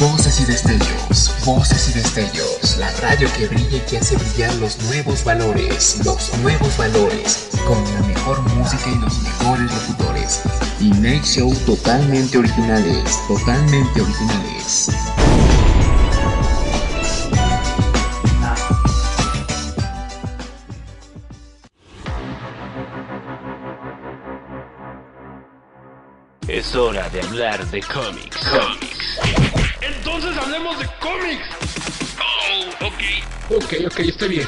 Voces y destellos, voces y destellos, la radio que brilla y que hace brillar los nuevos valores, los nuevos valores, con la mejor música y los mejores locutores. Y Night Show totalmente originales, totalmente originales. Es hora de hablar de cómics. Cómics. Entonces hablemos de cómics. Oh, ok. Ok, ok, está bien.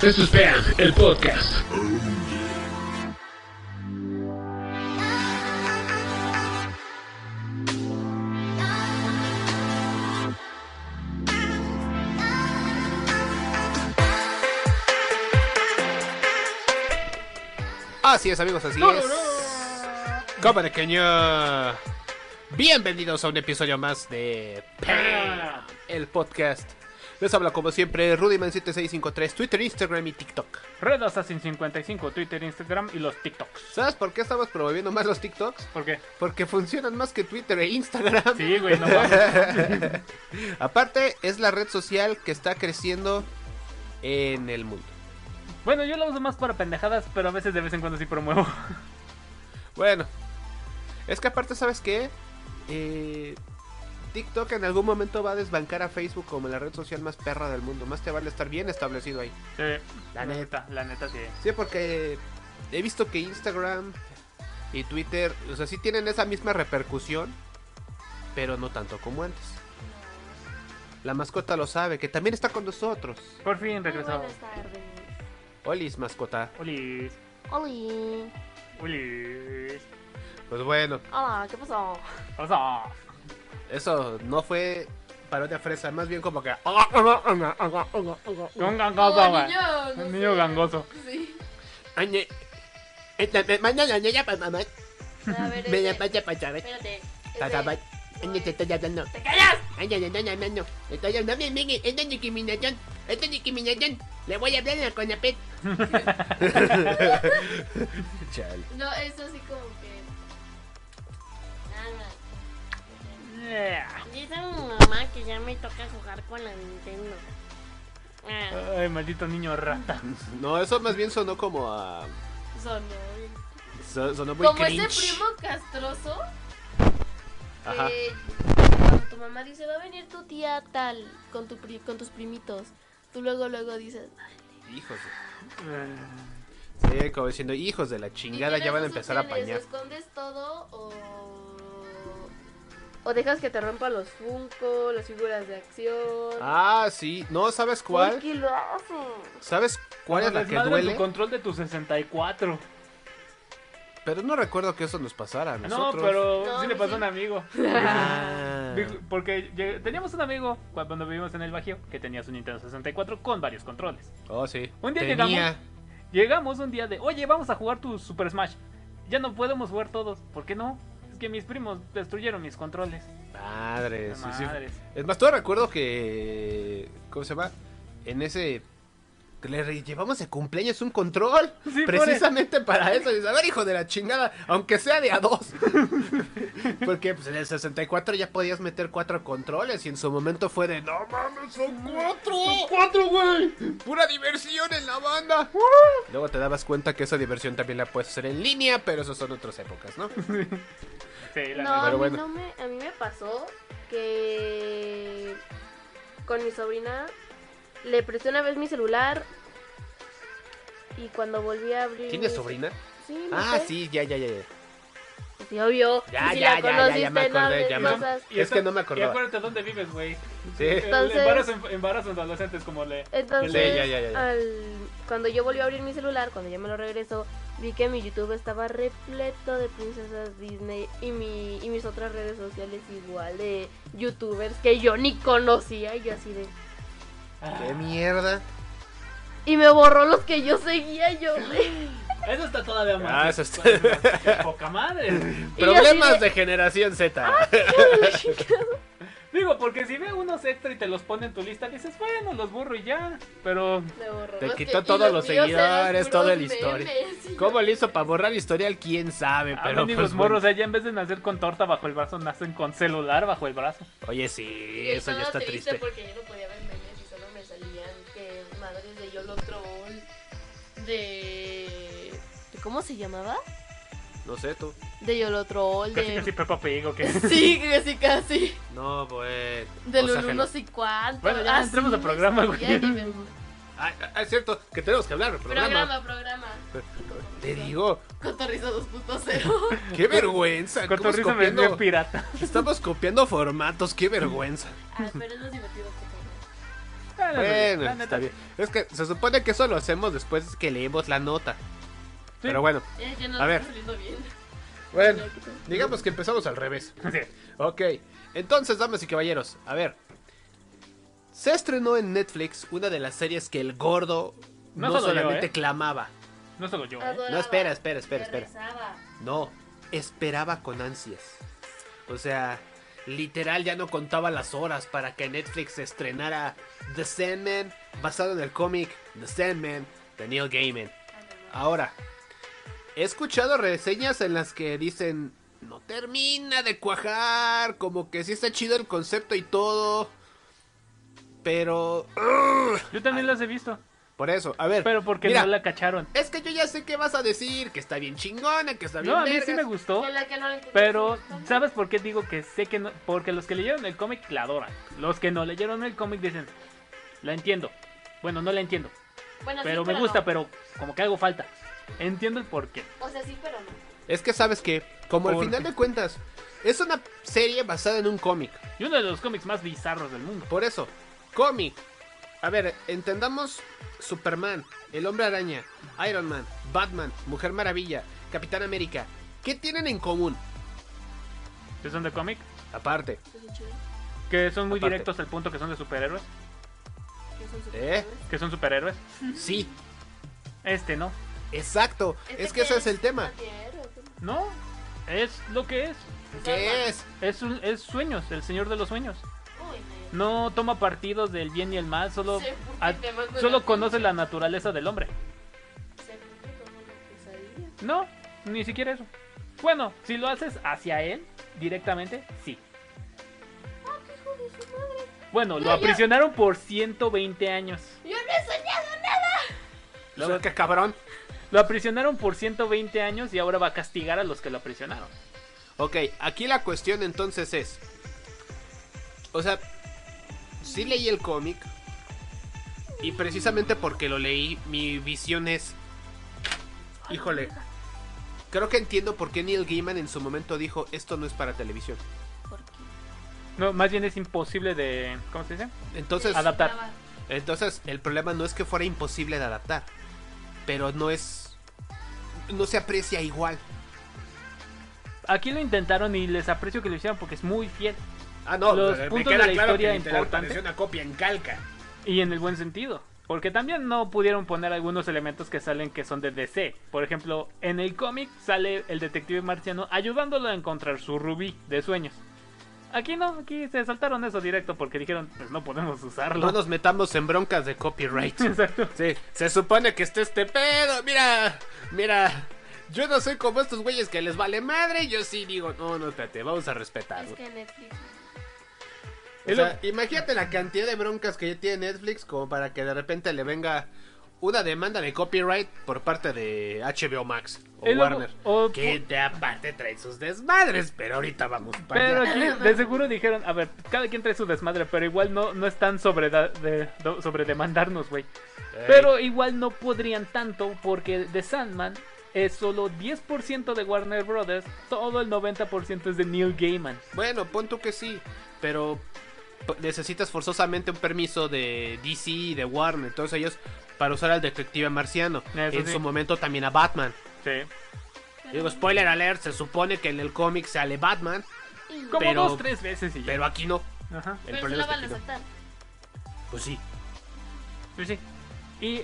Esto es Bam, el podcast. Así es, amigos, así es. Como pequeño. Bienvenidos a un episodio más de Pam, el podcast. Les habla como siempre Rudyman7653, Twitter, Instagram y TikTok. Red Assassin 55, Twitter, Instagram y los TikToks. ¿Sabes por qué estamos promoviendo más los TikToks? ¿Por qué? Porque funcionan más que Twitter e Instagram. Sí, güey, no mames. Aparte, es la red social que está creciendo en el mundo. Bueno, yo lo uso más para pendejadas, pero a veces de vez en cuando sí promuevo. Bueno, es que aparte, ¿sabes qué? Eh, TikTok en algún momento va a desbancar a Facebook como la red social más perra del mundo. Más te vale estar bien establecido ahí. Sí, la neta, la neta sí. Sí, porque he visto que Instagram y Twitter, o sea, sí tienen esa misma repercusión, pero no tanto como antes. La mascota lo sabe, que también está con nosotros. Por fin regresó. Buenas tardes. Olis, mascota. Olis, Oli. olis. Pues bueno, Hola, ¿qué pasó? Pasa. eso no fue parodia fresa, más bien como que... Un gangoso, güey. no Un sé. niño gangoso. Sí. Mañana, ya, pa- mamá. A ver, Me la este, pasa, pasa, ve. espérate. Este, te estoy hablando. ¡Te callas! Ay, ay, ay, ay, no. Estoy hablando. Mire, esta es discriminación. Esta es discriminación. Le voy a hablar a la CONAPET. Chale. No, es así como que. Nada. Dice mi mamá que ya me toca jugar con la Nintendo. Ah, Ay, maldito niño rata. No, eso más bien sonó como a. sonó. so- sonó muy Como cringe. ese primo castroso. Ajá. Que cuando tu mamá dice, va a venir tu tía tal con, tu pri- con tus primitos. Tú luego, luego dices, Hijos de. Sí, como diciendo, hijos de la chingada, ¿Y ya van a empezar a opciones, pañar. ¿O escondes todo o... o dejas que te rompa los Funko, las figuras de acción? Ah, sí. No, ¿sabes ¿Por cuál? ¿Sabes cuál es la que duele? tu control de tu 64. Pero no recuerdo que eso nos pasara a No, nosotros. pero No, sí le sí. pasó a un amigo. Ah. Porque teníamos un amigo cu- cuando vivimos en el Bajío que tenía su Nintendo 64 con varios controles. Oh, sí. Un día Tenía. llegamos, llegamos un día de, oye, vamos a jugar tu Super Smash. Ya no podemos jugar todos. ¿Por qué no? Que mis primos destruyeron mis controles. Madres, sí, sí. Madres. Es más, todo recuerdo que. ¿Cómo se llama? En ese. que le llevamos de cumpleaños un control. Sí, precisamente para eso. Dices, a ver, hijo de la chingada, aunque sea de a dos. Porque pues, en el 64 ya podías meter cuatro controles. Y en su momento fue de, no mames, son cuatro. cuatro, güey. Pura diversión en la banda. Luego te dabas cuenta que esa diversión también la puedes hacer en línea, pero eso son otras épocas, ¿no? Sí, la No, a mí, bueno. no me, a mí me pasó que con mi sobrina le presté una vez mi celular y cuando volví a abrir... ¿Tienes sobrina? Sí, no Ah, sé. sí, ya, ya, ya. ya. Sí, obvio. Ya, si ya, la ya, ya, me no acordé, hables ya me- cosas. Es que no me acordaba. Y acuérdate dónde vives, güey. Sí. Entonces- adolescentes como le... Entonces, Sí, ya, ya, ya, ya. al- cuando yo volví a abrir mi celular, cuando ya me lo regresó, vi que mi YouTube estaba repleto de princesas Disney y mi y mis otras redes sociales igual de youtubers que yo ni conocía y yo así de ¡Qué mierda! y me borró los que yo seguía y yo Eso está todavía más. Ah, eso está- poca madre. Problemas de- de generación Z. Digo, porque si ve unos extra y te los pone en tu lista, dices, bueno, los borro y ya. Pero Te los quitó todos los seguidores, todo el historial. yo- ¿Cómo le hizo para borrar historial? ¿Quién sabe? a Pero pues, morros, bueno. allá en vez de nacer con torta bajo el brazo, nacen con celular bajo el brazo. Oye, sí, Y eso ya está triste. porque yo no podía ver memes y solo me salían que madres de Troll, de... de- ¿Cómo se llamaba? No sé tú. De Yolo Troll, Casi de... casi Peppa Pig o qué. Sí, casi casi. No, pues. De Lulu no sé cuánto. Bueno, ya Ah, entremos al programa, güey. Ah, ah, es cierto, que tenemos que hablar programa. Programa, programa. Te digo, Cotorriza 2.0. qué vergüenza. Estamos Cotorriza me copiando, envió pirata. estamos copiando formatos, qué vergüenza. ah, pero es más divertido que todo. Bueno, La neta, está bien. Es que se supone que eso lo hacemos después que leemos la nota. Pero bueno, Eh, ya no A ver. bien. bueno, digamos que empezamos al revés. Ok, entonces, damas y caballeros, a ver. Se estrenó en Netflix una de las series que el gordo No no, solo yo, solamente ¿eh? clamaba. No solo yo, ¿eh? No, espera, espera, espera, espera. No, esperaba con ansias. O sea, literal ya no contaba las horas para que Netflix estrenara The Sandman, basado en el cómic The Sandman de Neil Gaiman. Ahora, he escuchado reseñas en las que dicen, no termina de cuajar, como que sí está chido el concepto y todo, pero... Yo también las he visto. por eso, a ver. Pero porque mira, no la cacharon. Es que yo ya sé qué vas a decir, que está bien chingona, que está bien No, a mí sí me gustó. Que la que no le encontré Pero. ¿sabes por qué digo que sé que no? Porque los que leyeron el cómic la adoran. Los que no leyeron el cómic dicen, la entiendo. Bueno, no la entiendo. Bueno, sí, Pero me gusta, no. pero como que algo falta. Entiendo el porqué. O sea, sí, pero no. Es que sabes que, como al ¿Por final qué? de cuentas, es una serie basada en un cómic. Y uno de los cómics más bizarros del mundo. Por eso, cómic. A ver, entendamos Superman, El Hombre Araña, Iron Man, Batman, Mujer Maravilla, Capitán América. ¿Qué tienen en común? Que son de cómic. Aparte. Que son muy Aparte. directos al punto que son de superhéroes. Que son ¿eh? superhéroes. Que son superhéroes. Sí, Este no. Exacto. ¿Este Es que ese es el tema. No. Es lo que es. ¿Qué es? Es, un- es sueños, el señor de los sueños. Uy, No toma partidos del bien y el mal, solo, a- solo conoce la naturaleza del hombre. No, ni siquiera eso. Bueno, si lo haces hacia él directamente, sí. Ah, qué hijo de su madre. Bueno, lo No, aprisionaron por 120 años. Yo no he soñado nada. Luego, qué cabrón. Lo aprisionaron por 120 años y ahora va a castigar a los que lo aprisionaron. Ok, aquí la cuestión entonces es. O sea, sí leí el cómic. Y precisamente porque lo leí, mi visión es. Híjole. Creo que entiendo por qué Neil Gaiman en su momento dijo: Esto no es para televisión. ¿Por qué? No, más bien es imposible de... ¿Cómo se dice? Entonces, Adaptar. Entonces, el problema no es que fuera imposible de adaptar. Pero no es. No se aprecia igual. Aquí lo intentaron y les aprecio que lo hicieran porque es muy fiel. Ah, no, Los pero puntos de la historia una copia en calca. Y en el buen sentido. Porque también no pudieron poner algunos elementos que salen que son de DC. Por ejemplo, en el cómic sale el detective marciano ayudándolo a encontrar su rubí de sueños. Aquí no, aquí se saltaron eso directo porque dijeron, pues no podemos usarlo. No nos metamos en broncas de copyright. Exacto. Sí, se supone que está este pedo. Mira, mira. Yo no soy como estos güeyes que les vale madre. Yo sí digo, no, no, espérate, vamos a respetar. Es que Netflix. O sea, imagínate la cantidad de broncas que ya tiene Netflix como para que de repente le venga una demanda de copyright por parte de HBO Max o Warner. o- que de aparte trae sus desmadres, pero ahorita vamos para Pero allá. aquí de seguro dijeron, a ver, cada quien trae su desmadre, pero igual no, no están sobre, da- de, do- sobre demandarnos, güey. Ey. Pero igual no podrían tanto porque The Sandman es solo 10% de Warner Brothers, todo el 90% es de Neil Gaiman. Bueno, pon tú que sí, pero necesitas forzosamente un permiso de DC y de Warner, todos ellos, para usar al detective marciano. Eso en sí. su momento también a Batman. Sí. Digo, spoiler alert, se supone que en el cómic sale Batman, Como Pero- dos, tres veces y ya. pero aquí no. Ajá. El Pero problema la es que van a no. Pues sí. Pues sí. Y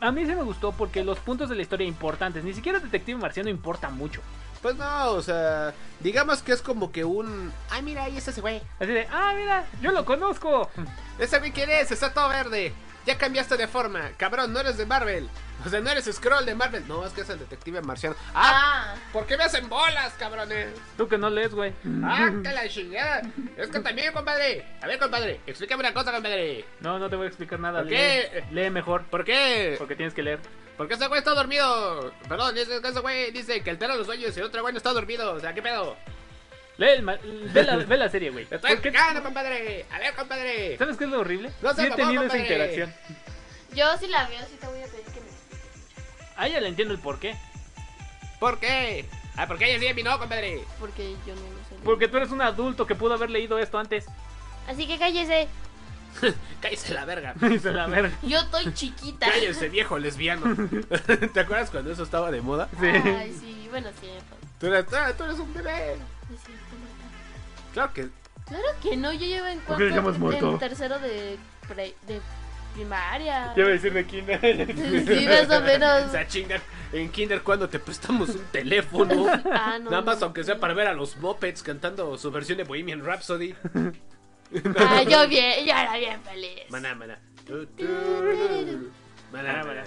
a mí se me gustó porque los puntos de la historia importantes, ni siquiera Detective Marciano importa mucho. Pues no, o sea, digamos que es como que un... Ay, mira, ahí está ese güey. Así de, ah, mira, yo lo conozco. ¿Ese güey quién es? Está todo verde. Ya cambiaste de forma. Cabrón, no eres de Marvel. O sea, no eres Scroll de Marvel. No, es que es el detective marciano. ¡Ah! Ah, ¿Por qué me hacen bolas, cabrones? Tú que no lees, güey. ¡Ah, que la chingada! Es que también, compadre. A ver, compadre, explícame una cosa, compadre. No, no te voy a explicar nada. ¿Por lee, qué? lee mejor. ¿Por qué? Porque tienes que leer. Porque ese güey está dormido. Perdón, ese, ese güey dice que altera los sueños y el otro güey no está dormido. O sea, ¿qué pedo? Lee el ma- ve, la, ve la serie, güey. Estoy ¿Por qué- explicando, compadre. A ver, compadre. ¿Sabes qué es lo horrible? No Sí seas he mamón, tenido esa compadre. interacción. yo si la veo, sí te voy a pedir que me. A ella le entiendo el por qué. ¿Por qué? Ah, porque ella sí a mí no, compadre. Porque yo no lo sé. Porque tú eres un adulto que pudo haber leído esto antes. Así que cállese. Cállese la verga. Dice la verga. Yo estoy chiquita. Cállese, viejo lesbiano. ¿Te acuerdas cuando eso estaba de moda? Ay, sí, bueno, sí. pues, Tú eres, ah, tú eres un bebé. cierto, Marta. Claro que. Claro que no, yo llevo en ¿Por qué le llamas cuarto, muerto? en tercero de, pre- de primaria. Ya iba a decir de kinder. Sí, más o O menos. sea, chinga. En Kinder, cuando te prestamos un teléfono. Ah, no. Nada más, no. aunque sea para ver a los Muppets cantando su versión de Bohemian Rhapsody. Ah, yo bien, yo era bien feliz. Maná, maná. Maná, maná.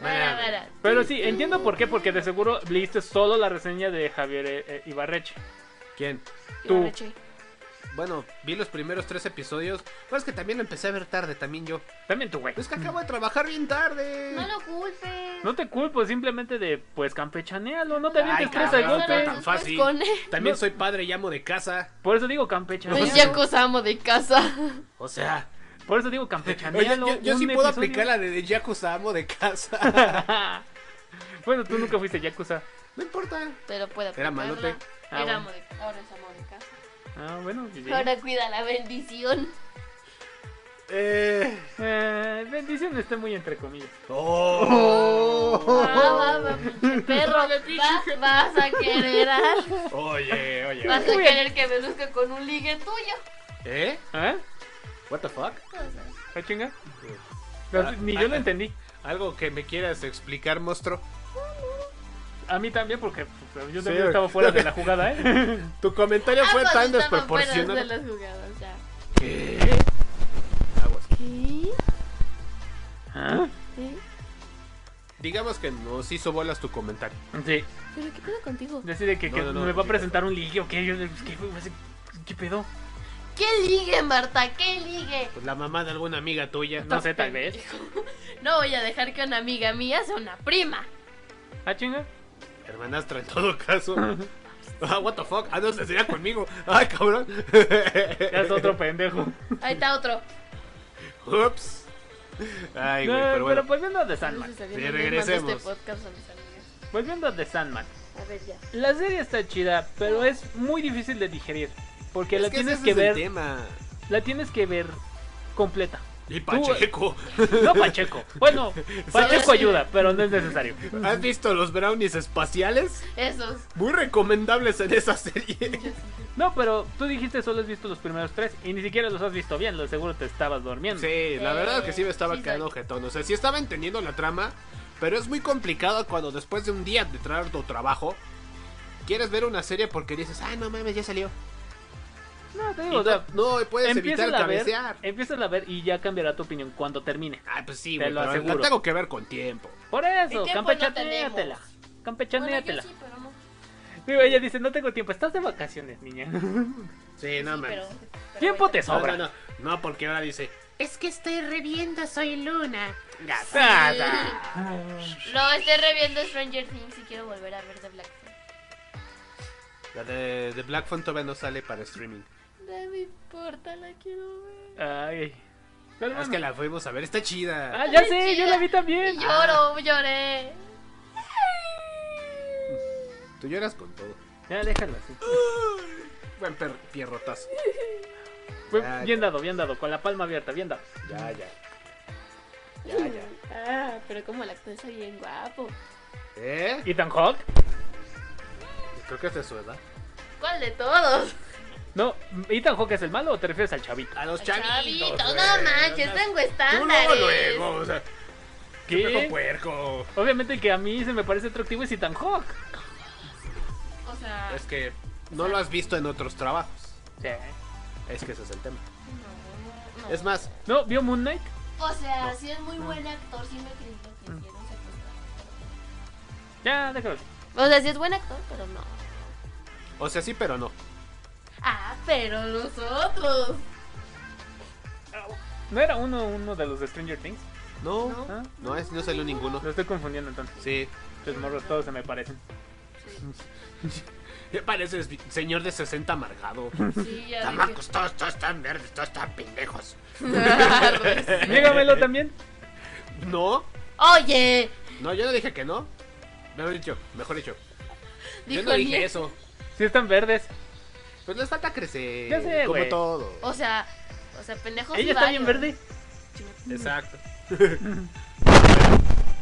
Maná, mara. Pero sí, entiendo por qué, porque de seguro leíste solo la reseña de Javier eh, eh, Ibarreche. ¿Quién? Tú. la leche. Bueno, vi los primeros tres episodios. Pues es que también lo empecé a ver tarde, también yo. También tú, güey. Es que acabo de trabajar bien tarde. No lo culpes. No te culpo, simplemente de, pues, campechanealo, no te avientes tres cabrón, golpe. no tan fácil. También No. soy padre y amo de casa. Por eso digo campechanealo. Pues ya acusamos de casa. O sea, Por eso digo oye, campechanealo. yo, sí puedo episodio. aplicar la de, de Yakuza amo de casa. bueno, tú nunca fuiste Yakuza. no importa. Pero puede Era aplicarla. malote. Ah, Era bueno. amo de, ahora es amo de casa. Ah, bueno, pues sí. Ahora cuida la bendición. Eh. Eh, bendición está muy entre comillas. Oh. Va, va, va, pinche perro. Órale, pinche Va- vas a querer Oye, oye. Vas a querer que me busque con un ligue tuyo. ¿Eh? ¿Eh? What the fuck? ¿Ah, chinga? Ah, Ni ah, yo lo ah. entendí. ¿Algo que me quieras explicar, monstruo? A mí también, porque pues, yo Sí, también güey. estaba fuera de la jugada, ¿eh? Tu comentario fue Ambos tan desproporcionado. de las jugadas ya. ¿Qué? Aguas. ¿Qué? ¿Ah? ¿Eh? Digamos que nos hizo bolas tu comentario. Sí. ¿Pero qué pedo contigo? Decide que, que No, no, no, me va a sí, presentar un ligue o qué. Yo, ¿qué, qué, qué pedo? ¿Qué ligue, Marta? ¿Qué ligue? Pues la mamá de alguna amiga tuya. No sé, tal vez. No voy a dejar que una amiga mía sea una prima. ¿Ah, chinga? Hermanastra en todo caso. Ah, what the fuck. Ah, no, se sería conmigo. Ay, cabrón. Ya es otro pendejo. Ahí está otro. Ups. Ay, güey, pero pero bueno. volviendo a The Sandman. Sí, regresemos. Este podcast a mis amigas. Volviendo a The Sandman. A ver, ya. La serie está chida, pero es muy difícil de digerir. Porque la que tienes ese que es el ver. tema. La tienes que ver completa. Y Pacheco. No Pacheco. Bueno, Pacheco ayuda, pero no es necesario. ¿Has visto los brownies espaciales? Esos. Muy recomendables en esa serie. No, pero tú dijiste solo has visto los primeros tres y ni siquiera los has visto bien, lo seguro te estabas durmiendo. Sí, la verdad es que sí me estaba Sí, quedando jetón. O sea, sí estaba entendiendo la trama, pero es muy complicado cuando después de un día de traer tu trabajo, quieres ver una serie porque dices, ah, no mames, ya salió. No, te digo, o no, sea, no puedes evitar a ver, cabecear. empieza a ver y ya cambiará tu opinión cuando termine. Ah, pues sí, Te güey, lo pero aseguro. la tengo que ver con tiempo. Por eso, tiempo no campechanéatela. tenemos. Bueno, sí, pero no. Digo, ella dice, no tengo tiempo, estás de vacaciones, niña. Sí, no Sí, mames. pero- pero Tiempo te No, sobra. no, no, no, porque ahora dice, es que estoy reviendo, soy Luna. Gata. Nada. No, estoy reviendo Stranger Things y quiero volver a ver The Black Phone. La de, de Black Phone todavía no sale para streaming. No me importa, la quiero ver. Ay. Pero Es que la fuimos a ver, está chida. Ah, ya sé, yo chida. la vi también. Y lloro, lloré. Tú lloras con todo. Ya, déjalo así. Buen per pierrotazo. Fue Ya, bien ya. dado, bien dado, con la palma abierta, bien dado. Ya, ya. Ya, ya. Ah, pero como el actor está bien guapo. ¿Eh? Ethan Hawke. Creo que es de su edad. ¿Cuál de todos? No, ¿Ethan Hawke es el malo o te refieres al chavito? A los Chavito, chavitos. no güey. manches, tengo Tú estándares. luego, luego, o sea, qué puerco. Obviamente que a mí se me parece atractivo es Ethan Hawke. O sea, Es que no lo has visto en otros trabajos. Sí. Es que ese es el tema. no, no. Es más, ¿No? ¿Vio Moon Knight? O sea, si es muy buen actor, sí me creo que quiero secuestrar. Ya, déjalo. O sea, si es buen actor, pero no. o sea, sí, pero no. Ah, pero los otros. ¿No era uno, uno de los de Stranger Things? No, No. ¿Ah? no, es, no salió ninguno. Lo estoy confundiendo entonces. Sí. Los morros todos se me parecen. Me pareces vi- señor de 60 amargado. Sí, ya Tamacos, todos, todos están verdes, todos están pendejos. dije. Niégamelo también. No, Oye, no, yo no dije que no. Mejor dicho, mejor dicho. Yo no dije eso. Sí están verdes. Pues les falta crecer. Ya sé, como güey. todo. O sea, o sea, pendejos. Ella está bien varios. verde. Exacto.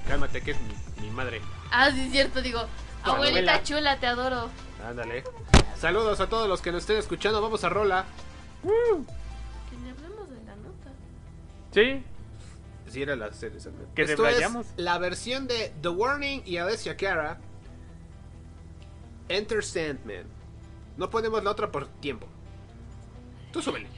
Cálmate, que es mi, mi madre. Ah, sí, es cierto, digo. Abuelita abuela. chula, te adoro. Ándale. Saludos a todos los que nos estén escuchando. Vamos a rola. Que le hablemos de la nota. Sí. Sí, era la serie. Que Esto es debrayamos. la versión de The Warning y Alessia Cara. Enter Sandman. No ponemos la otra por tiempo. Tú súbele.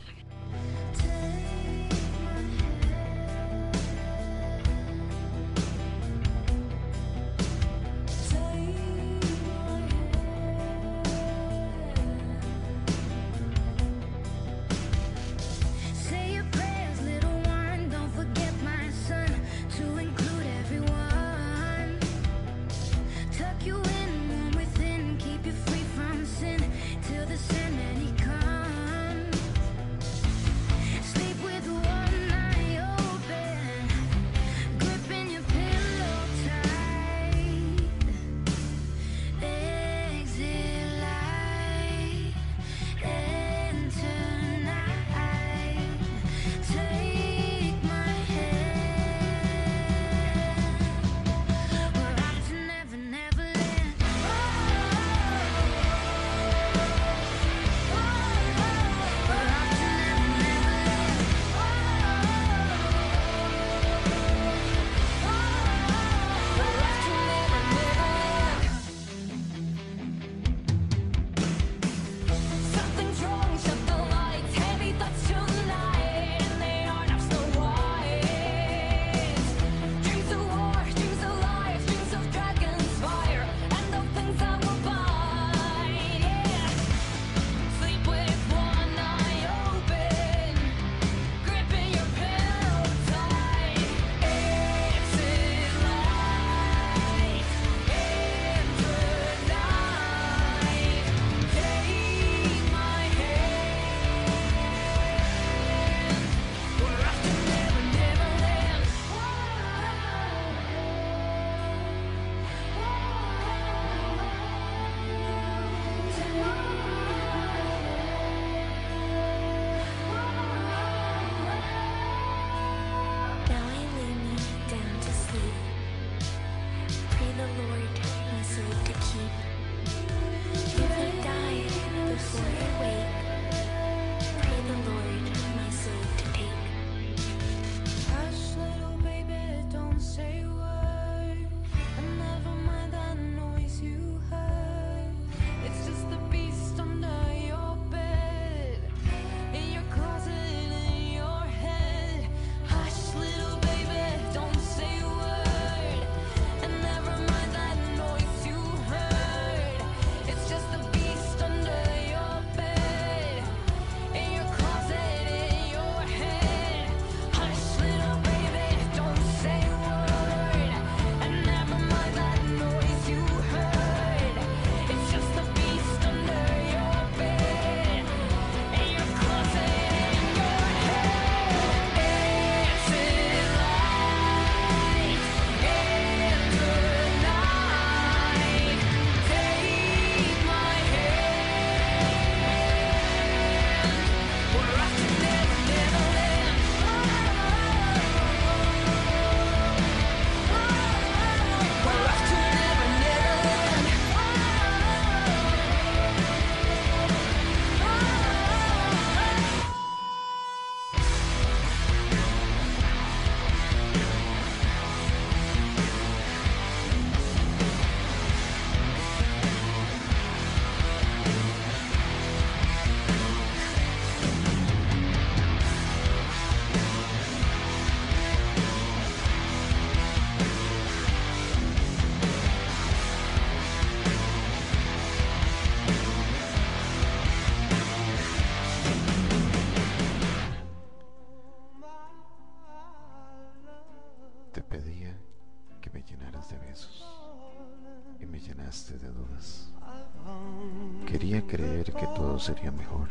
Sería mejor,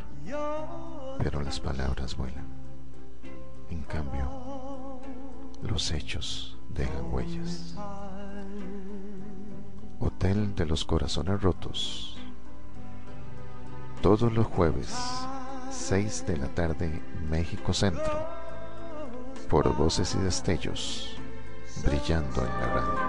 pero las palabras vuelan. En cambio, los hechos dejan huellas. Hotel de los Corazones Rotos. Todos los jueves, 6 de la tarde, México Centro. Por Voces y Destellos, brillando en la radio.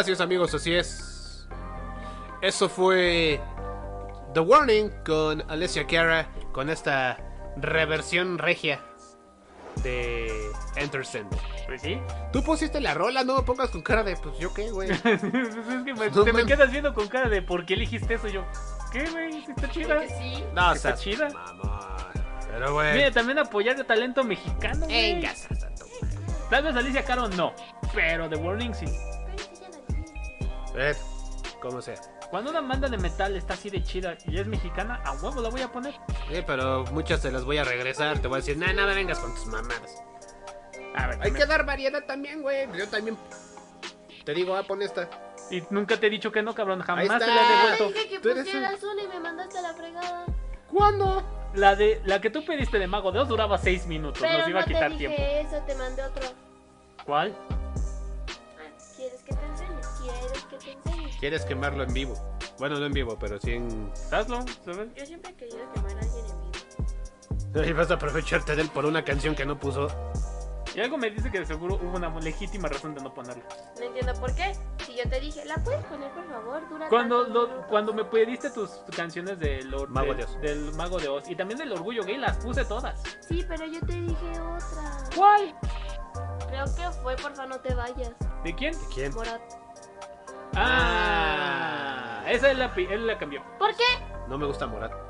Así es, amigos, así es. Eso fue The Warning con Alessia Cara con esta reversión regia de Enter Sandman. Pues sí. Tú pusiste la rola, no me pongas con cara de, pues yo qué, güey. Pues es que me, No te me quedas viendo con cara de ¿por qué elegiste eso? Yo, ¿qué, güey? Si Está chida. Sí. No, Está chida. mamón. Pero, güey. Mire, también apoyar de talento mexicano. güey. Venga. Tal vez Alicia Caro no, pero The Warning sí. Ver, como sea. Cuando una banda de metal está así de chida y es mexicana, a huevo la voy a poner. Sí, pero muchas te las voy a regresar. Te voy a decir, nada, nada, vengas con tus mamadas. A ver, Hay también. que dar variedad también, güey. Yo también. Te digo, ah, pon esta. Y nunca te he dicho que no, cabrón. Jamás te la he Te devuelto. dije que Tú eres pusieras una y me mandaste a la fregada. ¿Cuándo? La de la que tú pediste de Mago de Oz duraba 6 minutos. Pero Nos iba no a quitar te dije tiempo. eso, te mandé otro. ¿Cuál? ¿Quieres que te enseñe? ¿Quieres quemarlo en vivo? Bueno, no en vivo, pero sí en. Hazlo, ¿sabes? Yo siempre he querido quemar a alguien en vivo. Y vas a aprovecharte de él por una canción que no puso. Y algo me dice que de seguro hubo una legítima razón de no ponerla. No entiendo por qué. Si yo te dije, ¿la puedes poner por favor? Dura Cuando, lo- minutos". cuando me pediste tus canciones del, or- Mago de Oz. del Mago de Oz y también del Orgullo Gay, las puse todas. Sí, pero yo te dije otra. ¿Cuál? Creo que fue, porfa, no te vayas. ¿De quién? ¿Quién? Morat. Ah, esa es la, él la cambió. ¿Por qué? No me gusta Morat.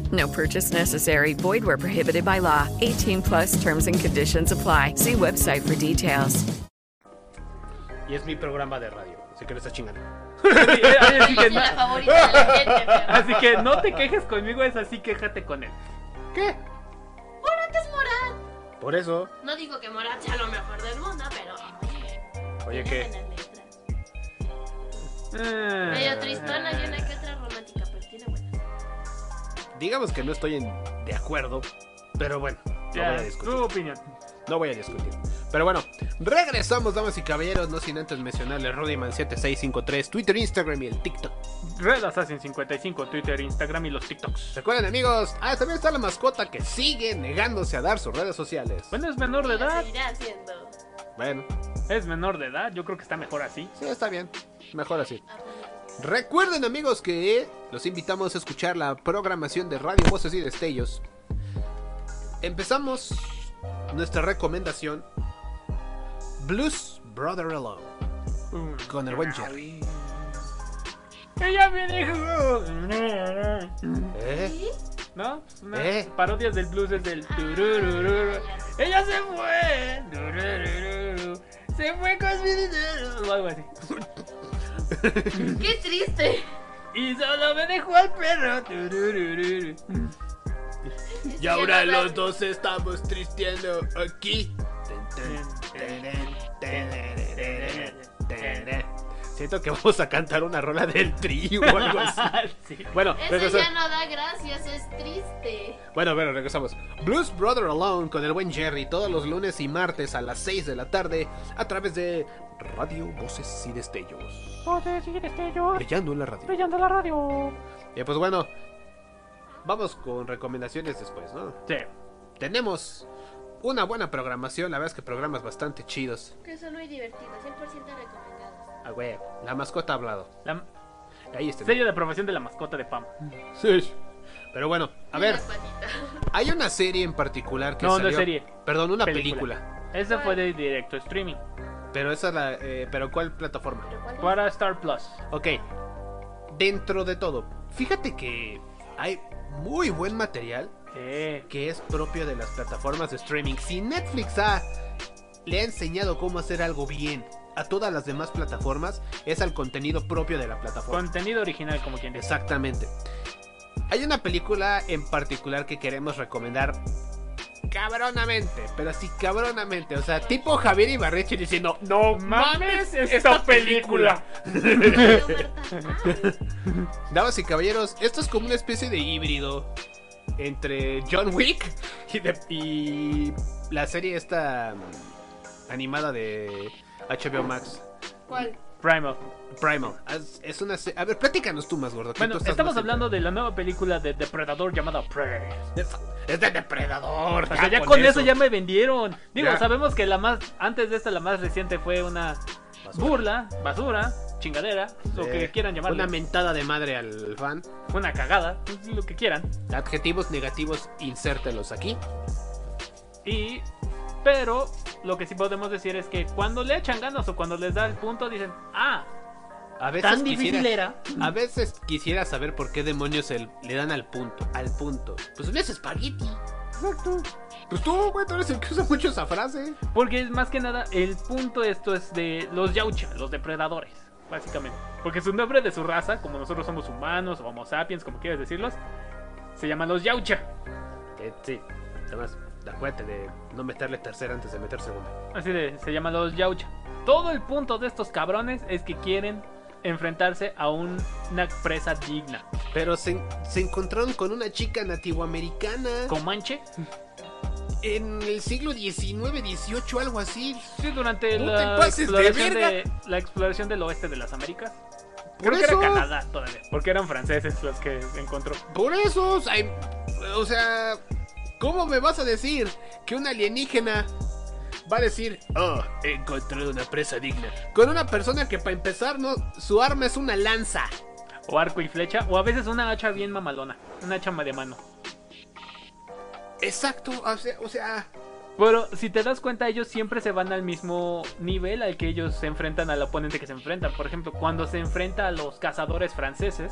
No purchase necessary. Void where prohibited by law. 18 plus terms and conditions apply. See website for details. Y es mi programa de radio. Así que le está chingando. así, que no, así que no te quejes conmigo, es así, quéjate con él. ¿Qué? Morat es Morat. Por eso. No digo que Morat sea lo mejor del mundo, pero oye, ¿qué? Medio tristona y una que Digamos que no estoy en- de acuerdo. Pero bueno, no Ya, voy a discutir. tu opinión. No voy a discutir. Pero bueno, regresamos, damas y caballeros. No sin antes mencionarles Rudyman7653, Twitter, Instagram y el TikTok. Red Assassin 55, Twitter, Instagram y los TikToks. Recuerden, amigos, ah, también está la mascota que sigue negándose a dar sus redes sociales. Bueno, es menor de edad. seguirá haciendo. Bueno, Es menor de edad, yo creo que está mejor así. sí, está bien. Mejor así. Recuerden, amigos, que los invitamos a escuchar la programación de Radio Voces y Destellos. Empezamos nuestra recomendación: Blues Brother Alone. Con el buen Jerry. Ella me dijo. ¿Eh? ¿No? Una ¿Eh? parodias del blues es del. tururururu. Ella se fue. Se fue con mi dinero. O algo así. ¡Qué triste! Y solo me dejó al perro. Y ahora los dos estamos tristeando aquí. Siento que vamos a cantar una rola del trío o algo así. Sí. Bueno, Eso regresa- ya no da gracia, eso es triste. bueno, bueno, regresamos. Blues Brother Alone con el buen Jerry todos los lunes y martes a las 6 de la tarde a través de Radio Voces y Destellos. Voces y destellos. Brillando en la radio. Brillando la radio. Y pues bueno, vamos con recomendaciones después, ¿no? Sí. Tenemos una buena programación, la verdad es que programas bastante chidos. Que son muy divertidos, 100% recomendados. Ah, güey, la mascota ha hablado. La Ahí está. sello de aprobación de la mascota de Pam. Sí. Pero bueno, a ver, hay una serie en particular que No, no salió... es serie. Perdón, una película. Esa fue de directo streaming. Pero esa es la... eh, ¿Pero cuál plataforma? Para Star Plus. Ok. Dentro de todo, fíjate que hay muy buen material que es propio de las plataformas de streaming. Si Netflix ha, le ha enseñado cómo hacer algo bien a todas las demás plataformas, es al contenido propio de la plataforma. Contenido original, como quien dice. Exactamente. Hay una película en particular que queremos recomendar cabronamente, pero así cabronamente, o sea, tipo Javier Ibarreche diciendo, no mames esta película. Damas y caballeros, esto es como una especie de híbrido entre John Wick y, de- y la serie esta mm, animada de HBO Max. ¿Cuál? Primal. Primal. Es, una se- A ver, platícanos tú más gordo. Bueno, estamos hablando de la nueva película de Depredador llamada Prey. Es de depredador. O sea, ya con eso ya me vendieron. Digo, Ya. sabemos que la más antes de esta la más reciente fue una burla, basura, chingadera, lo que Eh, quieran llamarlo. Una mentada de madre al fan. Una cagada, lo que quieran. Adjetivos negativos, insértelos aquí. Y pero lo que sí podemos decir es que cuando le echan ganas o cuando les da el punto dicen, "Ah, A veces Tan difícil quisiera- era. A veces quisiera saber por qué demonios el- le dan al punto. Al punto. Pues no es espagueti. Exacto. Pues tú, güey, tú eres el que usa mucho esa frase. Porque es más que nada, el punto esto es de los Yaucha, los depredadores, básicamente. Porque su nombre de su raza, como nosotros somos humanos o homo sapiens, como quieras decirlos, se llaman los Yaucha. Eh, sí, además, acuérdate de no meterle tercera antes de meter segunda. Así de, se llaman los Yaucha. Todo el punto de estos cabrones es que quieren enfrentarse a un- una presa digna. Pero se, se encontraron con una chica nativoamericana. ¿Comanche? En el siglo XIX, XVIII, algo así. Sí, durante No la de exploración, de, la exploración del oeste de las Américas. Por Creo que eso. era Canadá todavía, porque eran franceses los que encontró. Por eso, o sea, ¿cómo me vas a decir que un alienígena va a decir, oh, he encontrado una presa digna? Con una persona que para empezar, no, su arma es una lanza. O arco y flecha, o a veces una hacha bien mamalona, una hacha de mano. Exacto, o sea, o sea, Pero si te das cuenta, ellos siempre se van al mismo nivel al que ellos se enfrentan al oponente que se enfrentan. Por ejemplo, cuando se enfrenta a los cazadores franceses,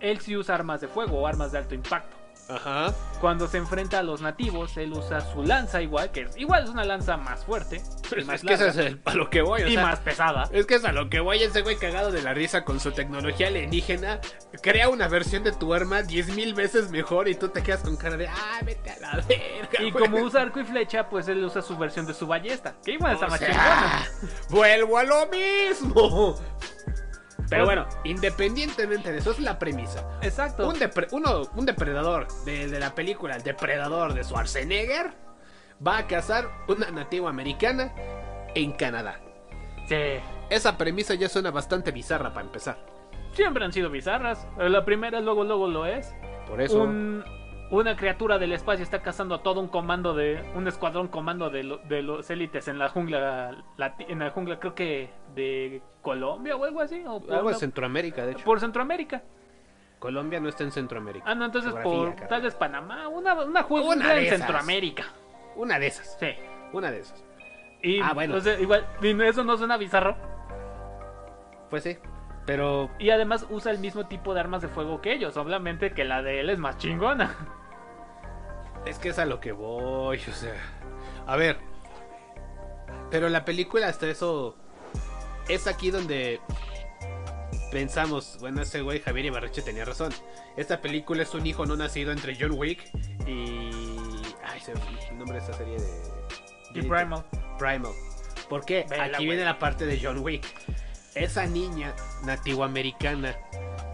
él sí usa armas de fuego o armas de alto impacto. Ajá. Cuando se enfrenta a los nativos, él usa su lanza igual, que es, igual es una lanza más fuerte. y más es que eso es el- a lo que voy, o y sea, más pesada. Es que es a lo que voy, ese güey cagado de la risa con su tecnología alienígena. Crea una versión de tu arma 10.000 veces mejor y tú te quedas con cara de, ah, vete a la verga. Y güey". como usa arco y flecha, pues él usa su versión de su ballesta, que igual está más chingona. Vuelvo a lo mismo. Pero Pues- bueno, independientemente de eso, es la premisa. Exacto. Un, depre- uno, un depredador de, de la película El Depredador de Schwarzenegger va a cazar una nativa americana en Canadá. Sí. Esa premisa ya suena bastante bizarra para empezar. Siempre han sido bizarras. La primera luego luego lo es. Por eso. Un- una criatura del espacio está cazando a todo un comando de un escuadrón comando de, lo- de los élites en la jungla en la jungla creo que de Colombia o algo así o por Algo de Centroamérica, de hecho. por Centroamérica. Colombia no está en Centroamérica. Ah, no, entonces por tal vez Panamá, una una jungla Una de en esas. Centroamérica. Una de esas. Sí. Una de esas. Y Ah, bueno. sea, igual eso no suena bizarro. Pues sí. Pero Y además usa el mismo tipo de armas de fuego que ellos, obviamente que la de él es más chingona. es que es a lo que voy, o sea. A ver. Pero la película hasta eso es aquí donde pensamos, bueno, ese güey Javier Ibarreche tenía razón. Esta película es un hijo no nacido entre John Wick y ay, se el nombre de esta serie de Y Primal. Primal. ¿Por qué? Aquí viene la parte de John Wick. Esa niña nativoamericana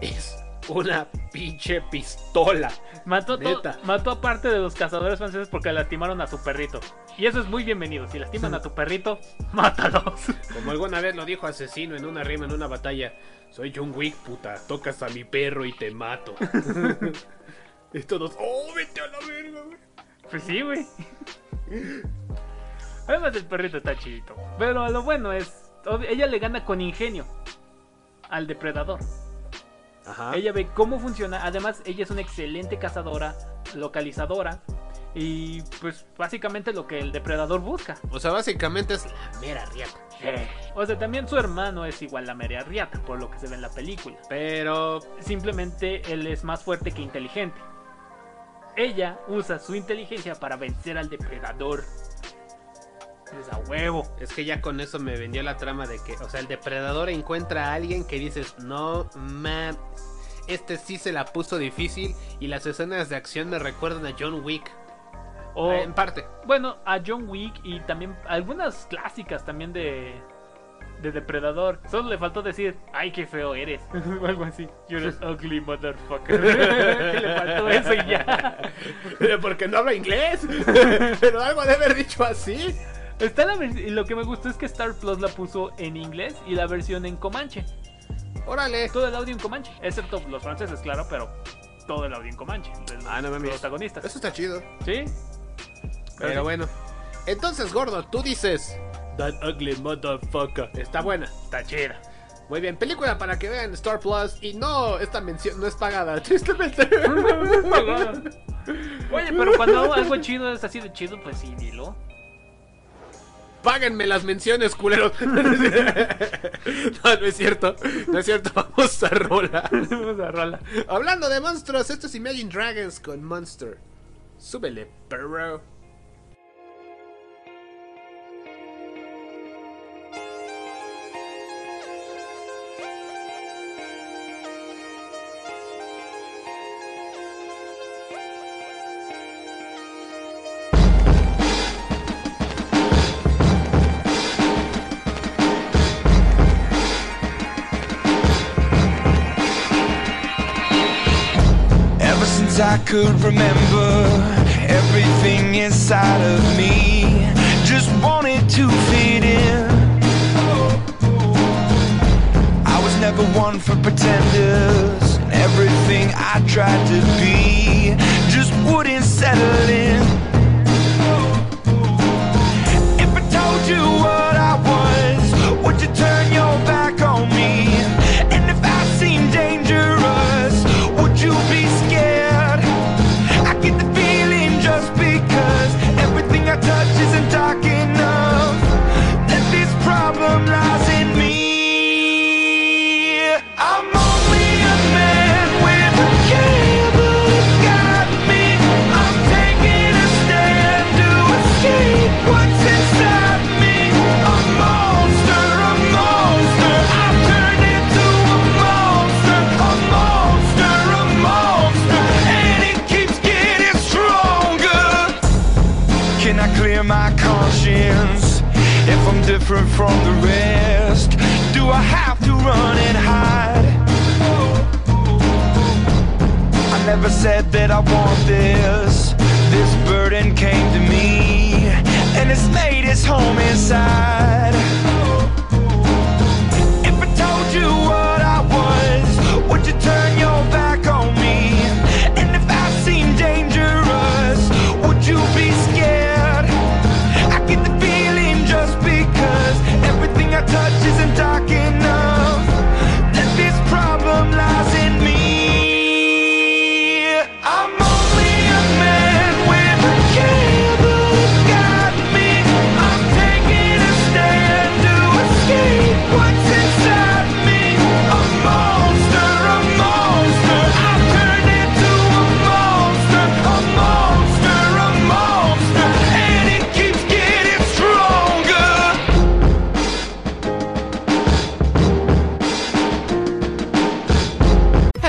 es una pinche pistola. Mató, a parte de los cazadores franceses porque lastimaron a su perrito. Y eso es muy bienvenido. Si lastiman a tu perrito, mátalos. Como alguna vez lo dijo Asesino en una rima, en una batalla. Soy John Wick, puta. Tocas a mi perro y te mato. y todos, oh, vete a la verga, güey. Pues sí, güey. Además el perrito está chidito. Pero lo bueno es, ella le gana con ingenio al depredador. Ajá. Ella ve cómo funciona. Además, ella es una excelente cazadora, localizadora. Y pues básicamente lo que el depredador busca. O sea, básicamente es la mera riata. O sea, también su hermano es igual a María Riata, por lo que se ve en la película. Pero simplemente él es más fuerte que inteligente. Ella usa su inteligencia para vencer al depredador. Es a huevo. Es que ya con eso me vendió la trama de que, o sea, el depredador encuentra a alguien que dices, no mames, este sí se la puso difícil y las escenas de acción me recuerdan a John Wick. O, En parte. Bueno, a John Wick y también algunas clásicas también de, de Depredador. Solo le faltó decir, ay, qué feo eres. o algo así. You're an ugly motherfucker. le faltó eso y ya. Porque no habla inglés. Pero algo de haber dicho así. Está la y lo que me gustó es que Star Plus la puso en inglés y la versión en Comanche. Órale. Todo el audio en Comanche. Excepto los franceses, claro, pero todo el audio en Comanche. Ah, no mames. protagonistas. Eso está chido. Sí. Pero sí. bueno. Entonces, gordo, tú dices. That ugly motherfucker. Está buena. Está chida. Muy bien, película para que vean Star Plus. Y no, esta mención no es pagada, tristemente. Oye, pero cuando algo chido es así de chido, pues sí, dilo. Páguenme las menciones, culeros. no, no es cierto. No es cierto. Vamos a rola. Vamos a rola. Hablando de monstruos, esto es Imagine Dragons con Monster. Súbele, perro. I could remember, everything inside of me just wanted to fit in. I was never one for pretenders, and everything I tried to be just wouldn't settle in. Different from the rest? Do I have to run and hide? I never said that I want this. This burden came to me, and it's made its home inside. If I told you what I was, would you turn your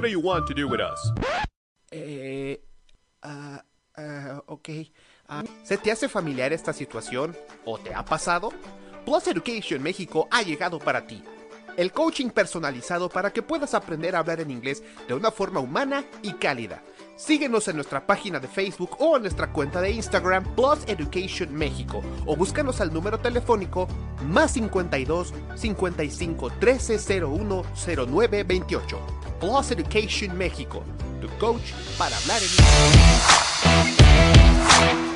What do you want to do? Eh, ah, ah, ok. Ah, ¿Se te hace familiar esta situación? ¿O te ha pasado? Plus Education México ha llegado para ti. El coaching personalizado para que puedas aprender a hablar en inglés de una forma humana y cálida. Síguenos en nuestra página de Facebook o en nuestra cuenta de Instagram Plus Education México o búscanos al número telefónico más 52 55 13 01 09 28. Plus Education México, tu coach para hablar en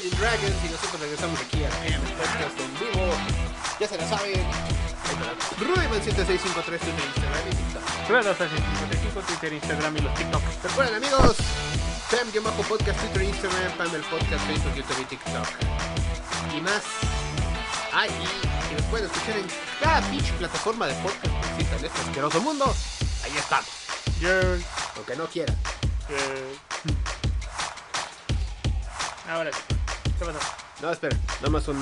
Imagine Dragons y nosotros regresamos aquí a PM Podcast en vivo. Ya se la saben. Rudyman7653 Twitter, Instagram y TikTok. Ruedas 55 Twitter, Instagram y los TikToks. Recuerden amigos, Pam-podcast, Twitter, Instagram, Pam el podcast, Facebook, YouTube y TikTok. Y más. Ah, y, y nos pueden escuchar en cada pinche plataforma de podcast que exista en este asqueroso mundo. Ahí estamos. Aunque no quiera. Ahora sí. No, espera, nada más un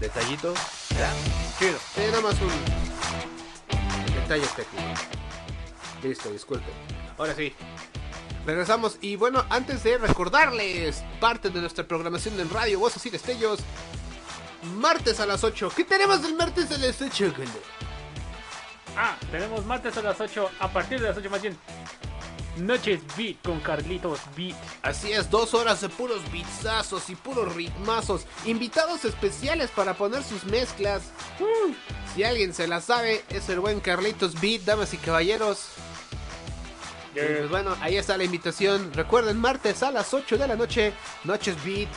detallito. ¿Verdad? Chido. Sí, nada más un detalle técnico. Listo, disculpe. Ahora sí. Regresamos y bueno, antes de recordarles parte de nuestra programación en radio, voces y destellos. Martes a las 8. ¿Qué tenemos el martes a las 8, Golo? Ah, tenemos martes a las 8, a partir de las 8 más bien. Noches Beat con Carlitos Beat. Así es, dos horas de puros beatsazos y puros ritmazos. Invitados especiales para poner sus mezclas. Mm, Si alguien se la sabe, es el buen Carlitos Beat, damas y caballeros. Pues bueno, ahí está la invitación. Recuerden, martes a las 8 de la noche, Noches Beat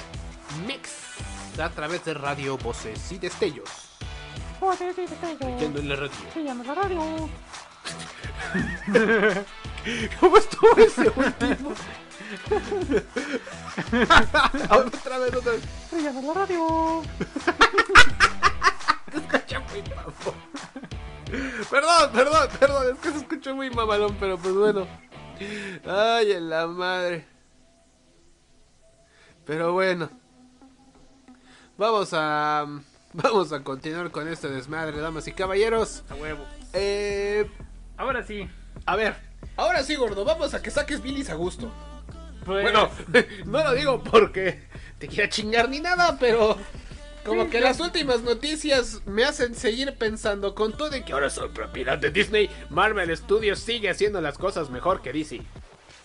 Mix a través de Radio Voces y Destellos. Yendo en la radio. la radio. ¿Cómo estuvo ese último? otra vez, otra vez. Brillando la radio. Se escucha muy mamón. Perdón, perdón, perdón, es que se escuchó muy mamalón, pero pues bueno. Ay, en la madre. Pero bueno. vamos a vamos a continuar con este desmadre, damas y caballeros. A huevo. Eh, Ahora sí. a ver, ahora sí, gordo, vamos a que saques bilis a gusto. Pues- Bueno, no lo digo porque te quiera chingar ni nada, pero como Sí, que sí. las últimas noticias me hacen seguir pensando con todo de que ahora soy propiedad de Disney, Marvel Studios sigue haciendo las cosas mejor que DC.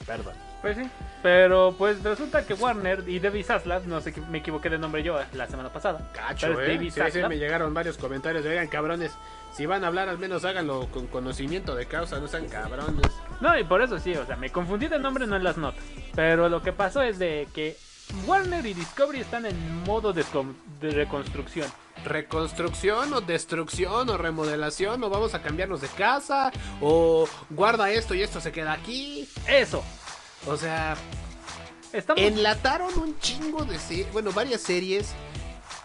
Perdón. Pues sí. Pero pues resulta que Warner y David Zaslav, no sé me equivoqué de nombre yo eh, la semana pasada. Cacho, eh. David Sí, me llegaron varios comentarios. Oigan, cabrones, si van a hablar, al menos háganlo con conocimiento de causa, no sean cabrones. No, y por eso sí, o sea, me confundí de nombre no en las notas. Pero lo que pasó es de que Warner y Discovery están en modo de, de reconstrucción. Reconstrucción o destrucción o remodelación o vamos a cambiarnos de casa o guarda esto y esto se queda aquí. Eso. O sea, Estamos... enlataron un chingo de series, bueno, varias series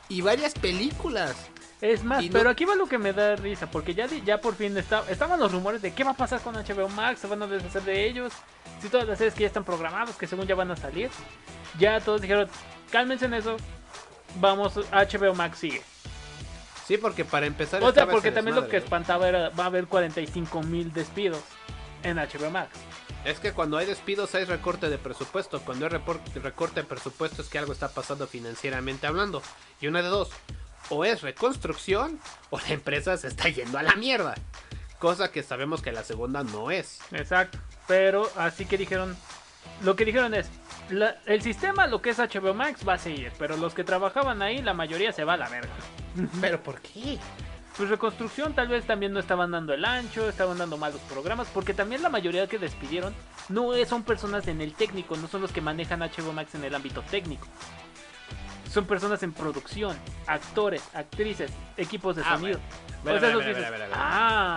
y varias películas. Es más, no- pero aquí va lo que me da risa, porque ya, ya por fin está, estaban los rumores de qué va a pasar con HBO Max, se van a deshacer de ellos, si todas las series que ya están programadas, que según ya van a salir, ya todos dijeron, cálmense en eso, vamos, HBO Max sigue. Sí, porque para empezar O sea, porque también lo que desmadre, espantaba era, va a haber 45 mil despidos en HBO Max. Es que cuando hay despidos hay recorte de presupuesto. Cuando hay recorte de presupuesto es que algo está pasando financieramente hablando. Y una de dos. O es reconstrucción o la empresa se está yendo a la mierda. Cosa que sabemos que la segunda no es. Exacto. Pero así que dijeron, lo que dijeron es, la- el sistema, lo que es HBO Max, va a seguir, pero los que trabajaban ahí, la mayoría se va a la verga. ¿Pero por qué? Pues reconstrucción tal vez también no estaban dando el ancho, estaban dando malos programas, porque también la mayoría que despidieron no son personas en el técnico, no son los que manejan HBO Max en el ámbito técnico. Son personas en producción, actores, actrices, equipos de Ah, sonido. O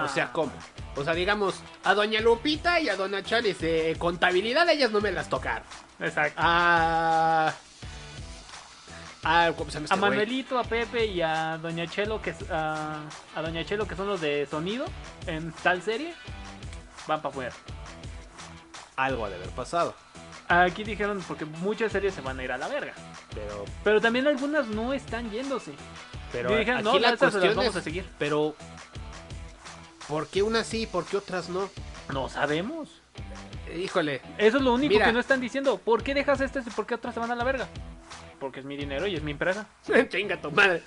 sea. "Ah". ¿cómo? O sea, digamos, a Doña Lupita y a Doña Chalis de contabilidad, ellas no me las tocaron. Exacto. A. A, ¿cómo se llama este a güey? Manuelito, a Pepe y a Doña Chelo, que es, a, a Doña Chelo, que son los de sonido en tal serie, van para afuera. Algo ha de haber pasado. Aquí dijeron porque muchas series se van a ir a la verga. Pero, Pero también algunas no están yéndose. pero Y aquí no, la las cuestión vamos es, a seguir. Pero, ¿por qué unas sí y por qué otras no? No sabemos. Híjole. Eso es lo único Mira. que no están diciendo. ¿Por qué dejas estas y por qué otras se van a la verga? Porque es mi dinero y es mi empresa. Chinga tu madre.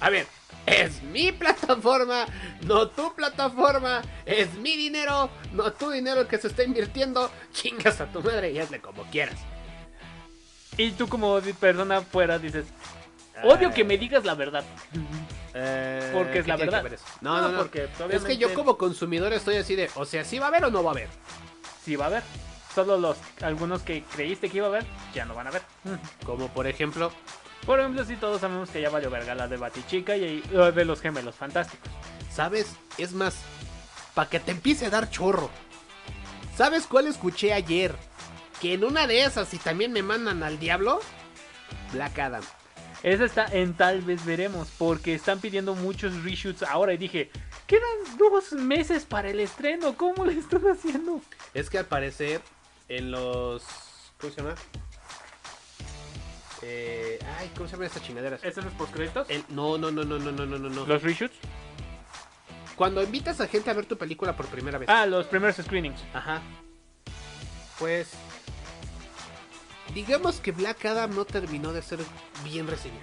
A ver, es mi plataforma, no tu plataforma, es mi dinero, no tu dinero el que se está invirtiendo. Chingas a tu madre y hazle como quieras. Y tú como persona fuera dices, odio que me digas la verdad. Porque es ¿qué la verdad. No, no, no. porque Es que obviamente yo como consumidor estoy así de, o sea, ¿sí va a haber o no va a haber? Sí va a haber. Solo los algunos que creíste que iba a haber, ya no van a ver. Como por ejemplo, Por ejemplo, sí todos sabemos que ya valió verga la de Batichica y de los gemelos fantásticos. ¿sabes? Es más, para que te empiece a dar chorro. ¿Sabes cuál escuché ayer? Que en una de esas, si también me mandan al diablo, Black Adam. Esa está en tal vez veremos, porque están pidiendo muchos reshoots ahora y dije, quedan dos meses para el estreno, ¿cómo le están haciendo? Es que al parecer en los... ¿Cómo se llama? Eh, ay, ¿cómo se llaman estas chingaderas? ¿Es en los postcréditos? El- no, no, no, no, no, no, no, no. ¿Los reshoots? Cuando invitas a gente a ver tu película por primera vez. Ah, los primeros screenings. Ajá. Pues... Digamos que Black Adam no terminó de ser bien recibido.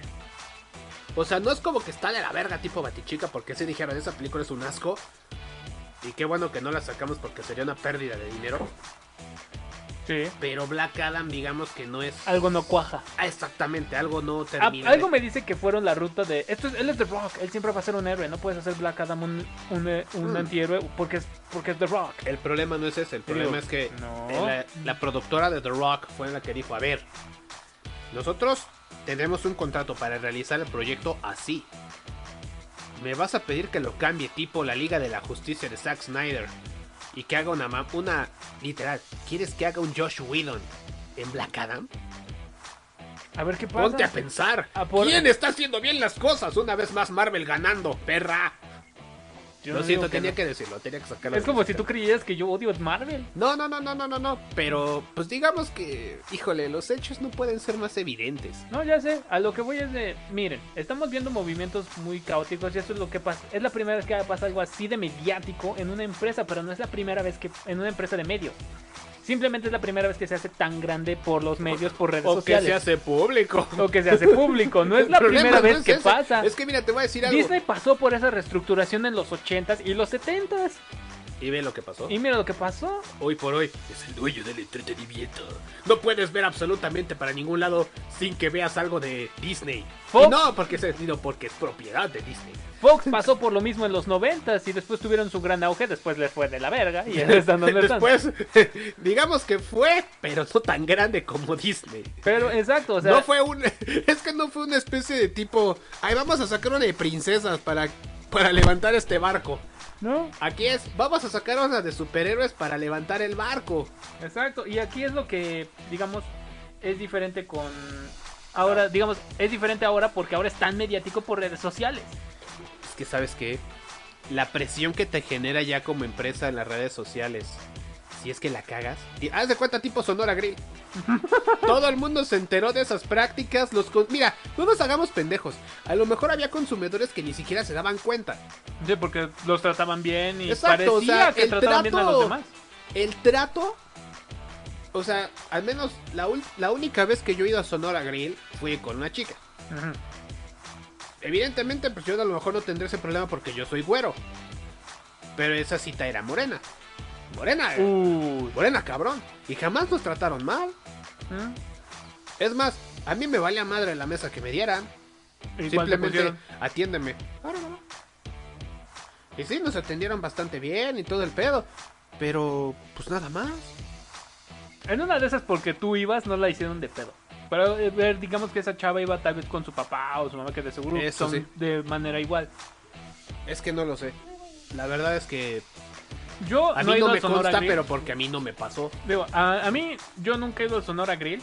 O sea, no es como que está de la verga tipo Batichica porque se dijeron, esa película es un asco. Y qué bueno que no la sacamos porque sería una pérdida de dinero. Sí. Pero Black Adam, digamos que no es. Algo no cuaja. Ah, exactamente, algo no Ah, termina. algo me dice que fueron la ruta de... Esto es, él es The Rock, él siempre va a ser un héroe, no puedes hacer Black Adam un, un, eh, un Mm. antihéroe porque es, porque es The Rock. El problema no es ese, el Digo, problema es que no. la, la productora de The Rock fue la que dijo, a ver, nosotros tenemos un contrato para realizar el proyecto así. Me vas a pedir que lo cambie tipo la Liga de la Justicia de Zack Snyder y que haga una, una literal, ¿quieres que haga un Josh Whedon en Black Adam? A ver qué pasa. Ponte a pensar. A por- ¿Quién está haciendo bien las cosas? Una vez más Marvel ganando, perra. Yo Lo no siento, tenía no. que decirlo, tenía que sacarlo. Es como si tú creyeras que yo odio Marvel. No, no, no, no, no, no, no. Pero, pues digamos que, híjole, los hechos no pueden ser más evidentes. No, ya sé, a lo que voy es de, miren, estamos viendo movimientos muy caóticos y eso es lo que pasa. Es la primera vez que pasa algo así de mediático en una empresa, pero no es la primera vez que en una empresa de medios. Simplemente es la primera vez que se hace tan grande por los medios, por redes O que sociales. se hace público. O que se hace público. No es la primera no vez es que ese. pasa. Es que mira, te voy a decir algo. Disney pasó por esa reestructuración en los 80s y los 70s. Y ve lo que pasó. Y mira lo que pasó. Hoy por hoy es el dueño del entretenimiento. No puedes ver absolutamente para ningún lado sin que veas algo de Disney. Fox. Y no porque es, sino porque es propiedad de Disney. Fox pasó por lo mismo en los 90s y después tuvieron su gran auge, después les fue de la verga y están donde. Después, digamos que fue, pero no tan grande como Disney. Pero exacto, o sea, no fue un. Es que no fue una especie de tipo. Ay, vamos a sacar una de princesas para, para levantar este barco. ¿No? Aquí es, vamos a sacar una de superhéroes para levantar el barco. Exacto, y aquí es lo que, digamos, es diferente con... Ahora, digamos, es diferente ahora porque ahora es tan mediático por redes sociales. Es que, ¿sabes qué? La presión que te genera ya como empresa en las redes sociales. Si es que la cagas. Y haz de cuenta tipo Sonora Grill. Todo el mundo se enteró de esas prácticas. Los con- Mira, no nos hagamos pendejos. A lo mejor había consumidores que ni siquiera se daban cuenta. Sí, porque los trataban bien y Exacto, o parecía sea, que el trataban bien a los trato- demás. El trato. O sea, al menos la, única vez que yo he ido a Sonora Grill fue con una chica. Evidentemente, pues yo a lo mejor no tendré ese problema porque yo soy güero. Pero esa cita era morena. Morena. eh. Morena, cabrón. Y jamás nos trataron mal. Es más, a mí me vale a madre la mesa que me dieran. ¿Y cuál te Simplemente atiéndeme. Y sí, nos atendieron bastante bien y todo el pedo. Pero, pues nada más. En una de esas porque tú ibas no la hicieron de pedo. Pero eh, digamos que esa chava iba tal vez con su papá o su mamá que de seguro Eso son sí. de manera igual. Es que no lo sé. La verdad es que Yo a no he mí ido no al me Sonora consta, Grill. pero porque a mí no me pasó. Digo, a, a mí, yo nunca he ido al Sonora Grill.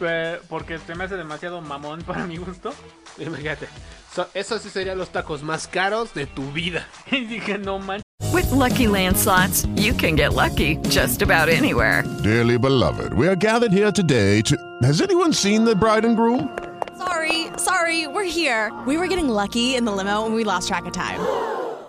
eh, porque se me hace demasiado mamón para mi gusto. Imagínate. So- esos sí serían los tacos más caros de tu vida. Y dije, no manches. With Lucky Land slots, you can get lucky just about anywhere. Dearly beloved, we are gathered here today to. Has anyone seen the bride and groom? Sorry, sorry, we're here. We were getting lucky in the limo and we lost track of time.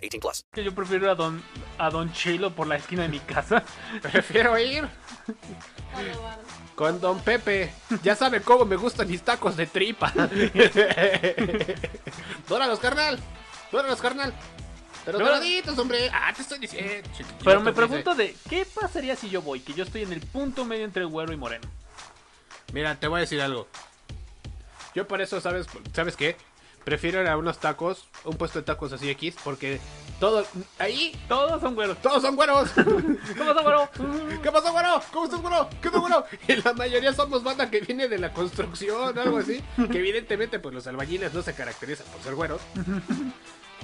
18 plus. Que yo prefiero a Don, a Don Chilo por la esquina de mi casa. Prefiero ir con Don Pepe. Ya sabe cómo me gustan mis tacos de tripa. Dóralos, carnal. Dóralos, carnal. Pero Pero- doraditos, hombre. Ah, te estoy diciendo. Pero me pregunto de, ¿qué pasaría si yo voy? Que yo estoy en el punto medio entre güero y moreno. Mira, te voy a decir algo. Yo por eso, ¿sabes, ¿sabes qué? Prefiero ir a unos tacos, un puesto de tacos así X, porque todo, ahí, Todos son güeros. todos son güeros. ¿Cómo son güero? ¿Qué pasó, güero? ¿Cómo estás, güero? ¿Qué pasó, güero? Y la mayoría somos banda que viene de la construcción o algo así. Que evidentemente, pues los albañiles no se caracterizan por ser güeros.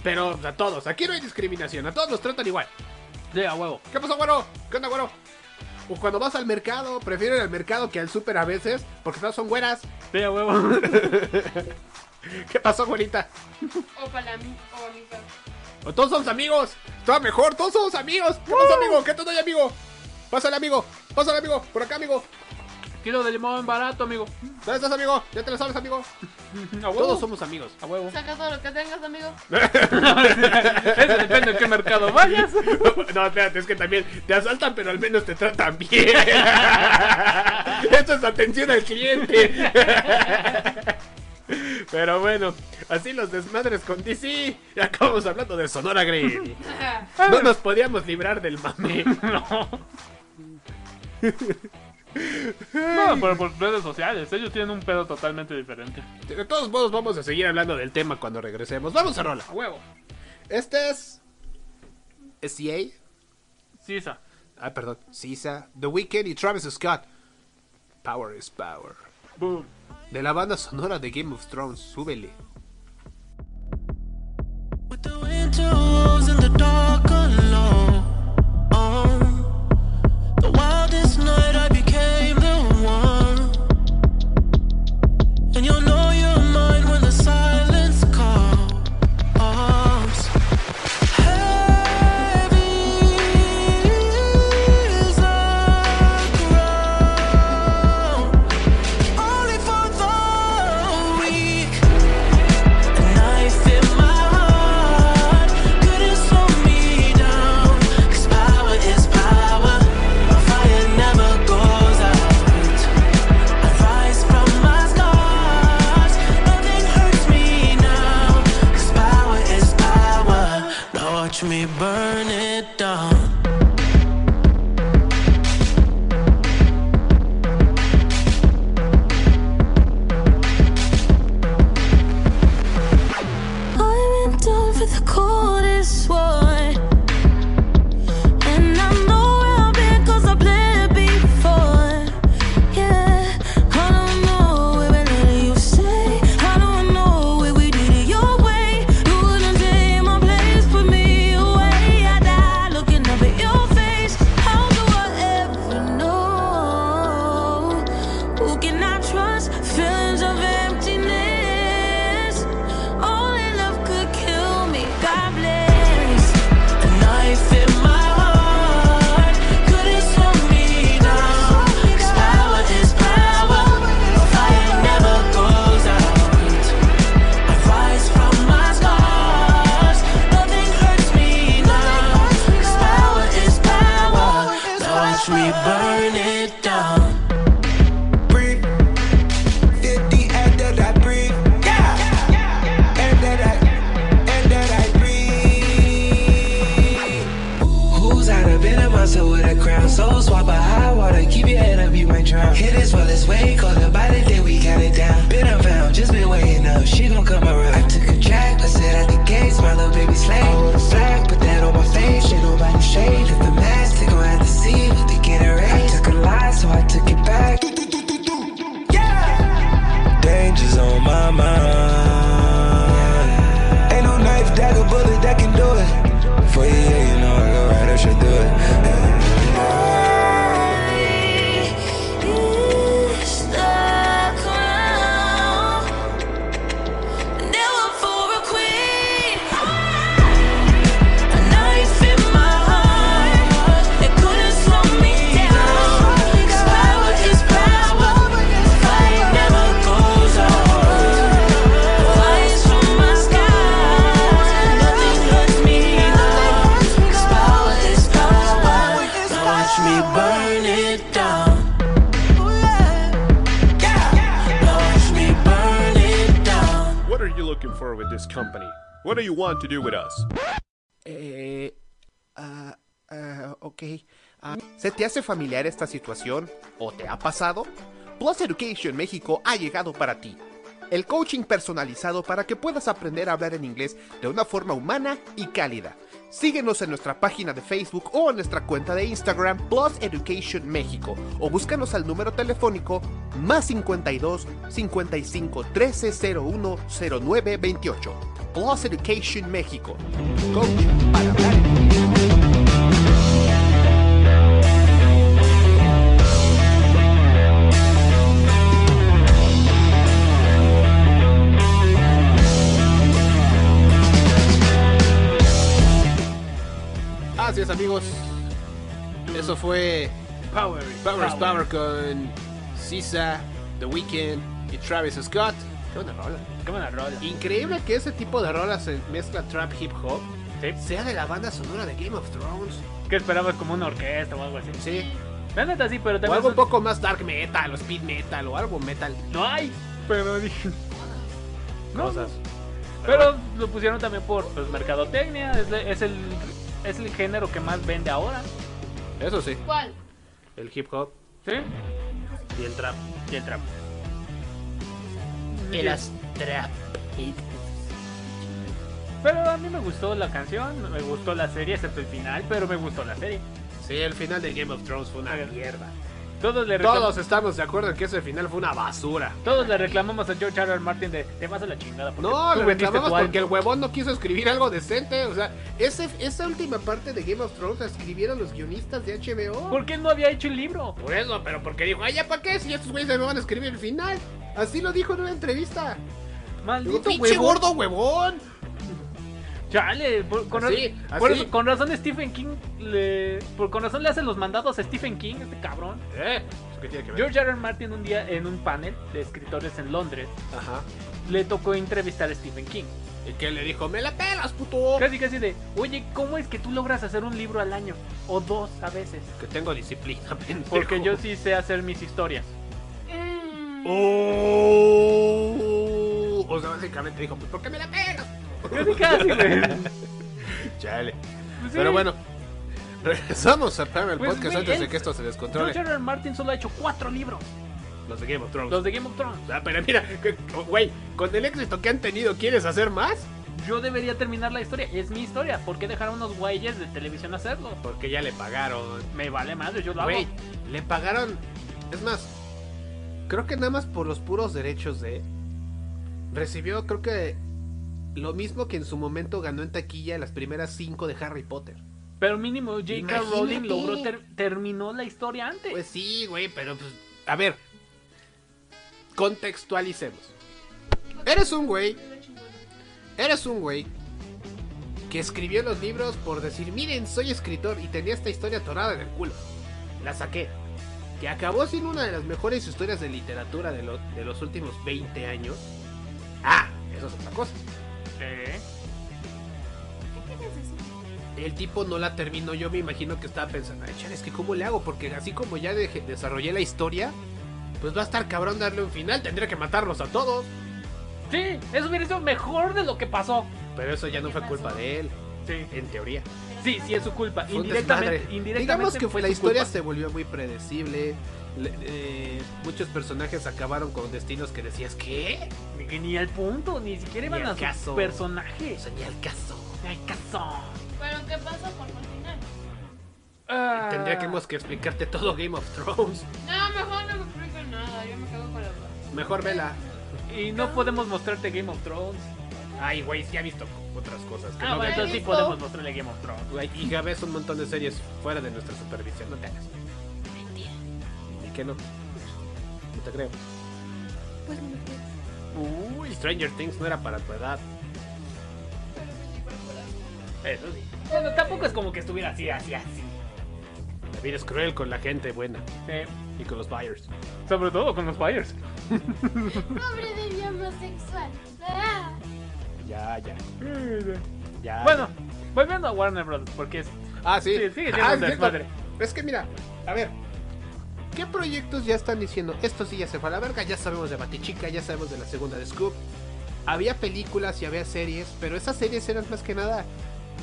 Pero a todos, aquí no hay discriminación, a todos los tratan igual. A huevo. ¿Qué pasó, güero? ¿Qué onda, güero? O cuando vas al mercado, prefiero ir al mercado que al súper a veces, porque todas son güeras. De a huevo. ¿Qué pasó, güerita? O para mí, o amiga. O todos somos amigos. Todo mejor, todos somos amigos. ¿Qué pasa, amigo? ¿Qué te doy, amigo? Pásale, amigo. Pásale, amigo. Por acá, amigo. Kilo de limón barato, amigo. ¿Dónde estás, amigo? ¿Ya te lo sabes, amigo? A huevo. Todos somos amigos. A huevo. Saca todo lo que tengas, amigo. Eso depende de qué mercado vayas. No, espérate, es que también te asaltan, pero al menos te tratan bien. Esto es atención al cliente. Pero bueno, así los desmadres con DC. Y acabamos hablando de Sonora Grill. No nos podíamos librar del mame. No. No, pero por redes sociales, ellos tienen un pedo totalmente diferente. De todos modos, vamos a seguir hablando del tema cuando regresemos. Vamos a rola. A huevo. Este es. ¿Es CA? Sisa. Ah, perdón. Sisa, The Weeknd y Travis Scott. Power is Power. Boom. De la banda sonora de Game of Thrones. Súbele. What do you want to do with us? Eh, ah, ah, ok. Ah, ¿Se te hace familiar esta situación? ¿O te ha pasado? Plus Education México ha llegado para ti. El coaching personalizado para que puedas aprender a hablar en inglés de una forma humana y cálida. Síguenos en nuestra página de Facebook o en nuestra cuenta de Instagram Plus Education México o búscanos al número telefónico más 52 55 13 01 09 28. Plus Education México. Coaching para hablar Así es amigos. Eso fue Power is Power Power. Power con Sisa, The Weeknd y Travis Scott. Qué buena rola. Qué buena rola. Increíble que ese tipo de rolas se mezcla trap hip hop. Sea de la banda sonora de Game of Thrones. ¿Qué esperabas como una orquesta o algo así? Sí. La neta sí, pero O también algo un poco más dark metal o speed metal o algo metal. No hay, pero dije... No, cosas. Pero lo pusieron también por pues, mercadotecnia, es el es el género que más vende ahora. Eso sí. ¿Cuál? El hip hop. ¿Sí? Y el trap. Y el trap. Y las trap. Pero a mí me gustó la canción, me gustó la serie, excepto el final, pero me gustó la serie. Sí, el final de Game of Thrones fue una mierda. Todos le, Todos estamos de acuerdo en que ese final fue una basura. todos le reclamamos a George R. R. Martin de te vas a la chingada. No, le reclamamos porque el alma". huevón no quiso escribir algo decente. O sea, ese, esa última parte de Game of Thrones la escribieron los guionistas de HBO. ¿Por qué no había hecho el libro? Por eso, pero porque dijo, ay, ¿ya para qué? Si estos güeyes me van a escribir el final. Así lo dijo en una entrevista. Maldito Digo, pinche huevón. gordo huevón. Chale, por- con, Así, por así. eso- con razón Stephen King le, por, con razón le hacen los mandados a Stephen King, este cabrón. ¿Eh? ¿Qué tiene que ver? George R. R. Martin un día en un panel de escritores en Londres Ajá. le tocó entrevistar a Stephen King. ¿Y qué le dijo? ¡Me la pelas, puto! Casi casi de, oye, ¿cómo es que tú logras hacer un libro al año? O dos a veces. Que tengo disciplina, pendejo. Porque yo sí sé hacer mis historias. Oh. O sea, básicamente dijo, pues ¿por qué me la pelas? Casi casi, güey. Chale. Pues sí. Pero bueno, regresamos a Primal Pues, Podcast güey, antes de él- que esto se descontrole. George R. R. Martin solo ha hecho cuatro libros. Los de Game of Thrones. Los de Game of Thrones. Ah, pero mira, que- güey, con el éxito que han tenido, ¿quieres hacer más? Yo debería terminar la historia. Es mi historia. ¿Por qué dejar a unos güeyes de televisión hacerlo? Porque ya le pagaron. Me vale madre, yo lo hago. Güey, le pagaron. Es más, creo que nada más por los puros derechos de. Recibió, creo que. Lo mismo que en su momento ganó en taquilla las primeras cinco de Harry Potter. Pero mínimo J.K. Rowling logró ter- terminó la historia antes. Pues sí, güey, pero pues. A ver. Contextualicemos. Eres un güey. Eres un güey. Que escribió los libros por decir, miren, soy escritor y tenía esta historia atorada en el culo. La saqué. Que acabó siendo una de las mejores historias de literatura de, lo- de los últimos 20 años. Ah, eso es otra cosa. ¿Eh? El tipo no la terminó, yo me imagino que estaba pensando, ay, es que cómo le hago, porque así como ya deje- desarrollé la historia, pues va a estar cabrón darle un final, tendría que matarlos a todos. Sí, eso hubiera sido mejor de lo que pasó. Pero eso ya no fue culpa de él, Sí, en teoría. sí, sí es su culpa. Indirectamente, Digamos que fue la historia culpa. se volvió muy predecible. Le- eh, muchos personajes acabaron con destinos que decías, ¿qué? Ni, ni al punto, ni siquiera Ni iban al a su caso. personaje. O sea, ni al caso. Ni al caso. ¿Pero qué pasó por el final? Ah. Tendríamos que explicarte todo Game of Thrones. No, mejor no me expliquen nada. Yo me quedo con la. Mejor vela. Y no podemos mostrarte Game of Thrones. Ay, güey, sí ha visto otras cosas. Que Ah, no bueno, entonces sí podemos mostrarle Game of Thrones. Güey, y ya ves un montón de series fuera de nuestra supervisión, no te hagas. ¿Y qué no? No te creo. Pues no me crees. Uy, Stranger Things no era para tu edad. Eso sí. Bueno, tampoco es como que estuviera así, así, así. La vida es cruel con la gente buena Eh, y con los buyers. sobre todo con los Fires. Pobre de mi homosexual. Ah. Ya, ya. ya Bueno, volviendo a Warner Bros. Porque es. Ah, sí. Sí, sigue siendo Ah, un sí, desmadre. Es que mira, a ver. ¿Qué proyectos ya están diciendo? Esto sí ya se fue a la verga. Ya sabemos de Batichica, ya sabemos de la segunda de Scoop. Había películas y había series, pero esas series eran más que nada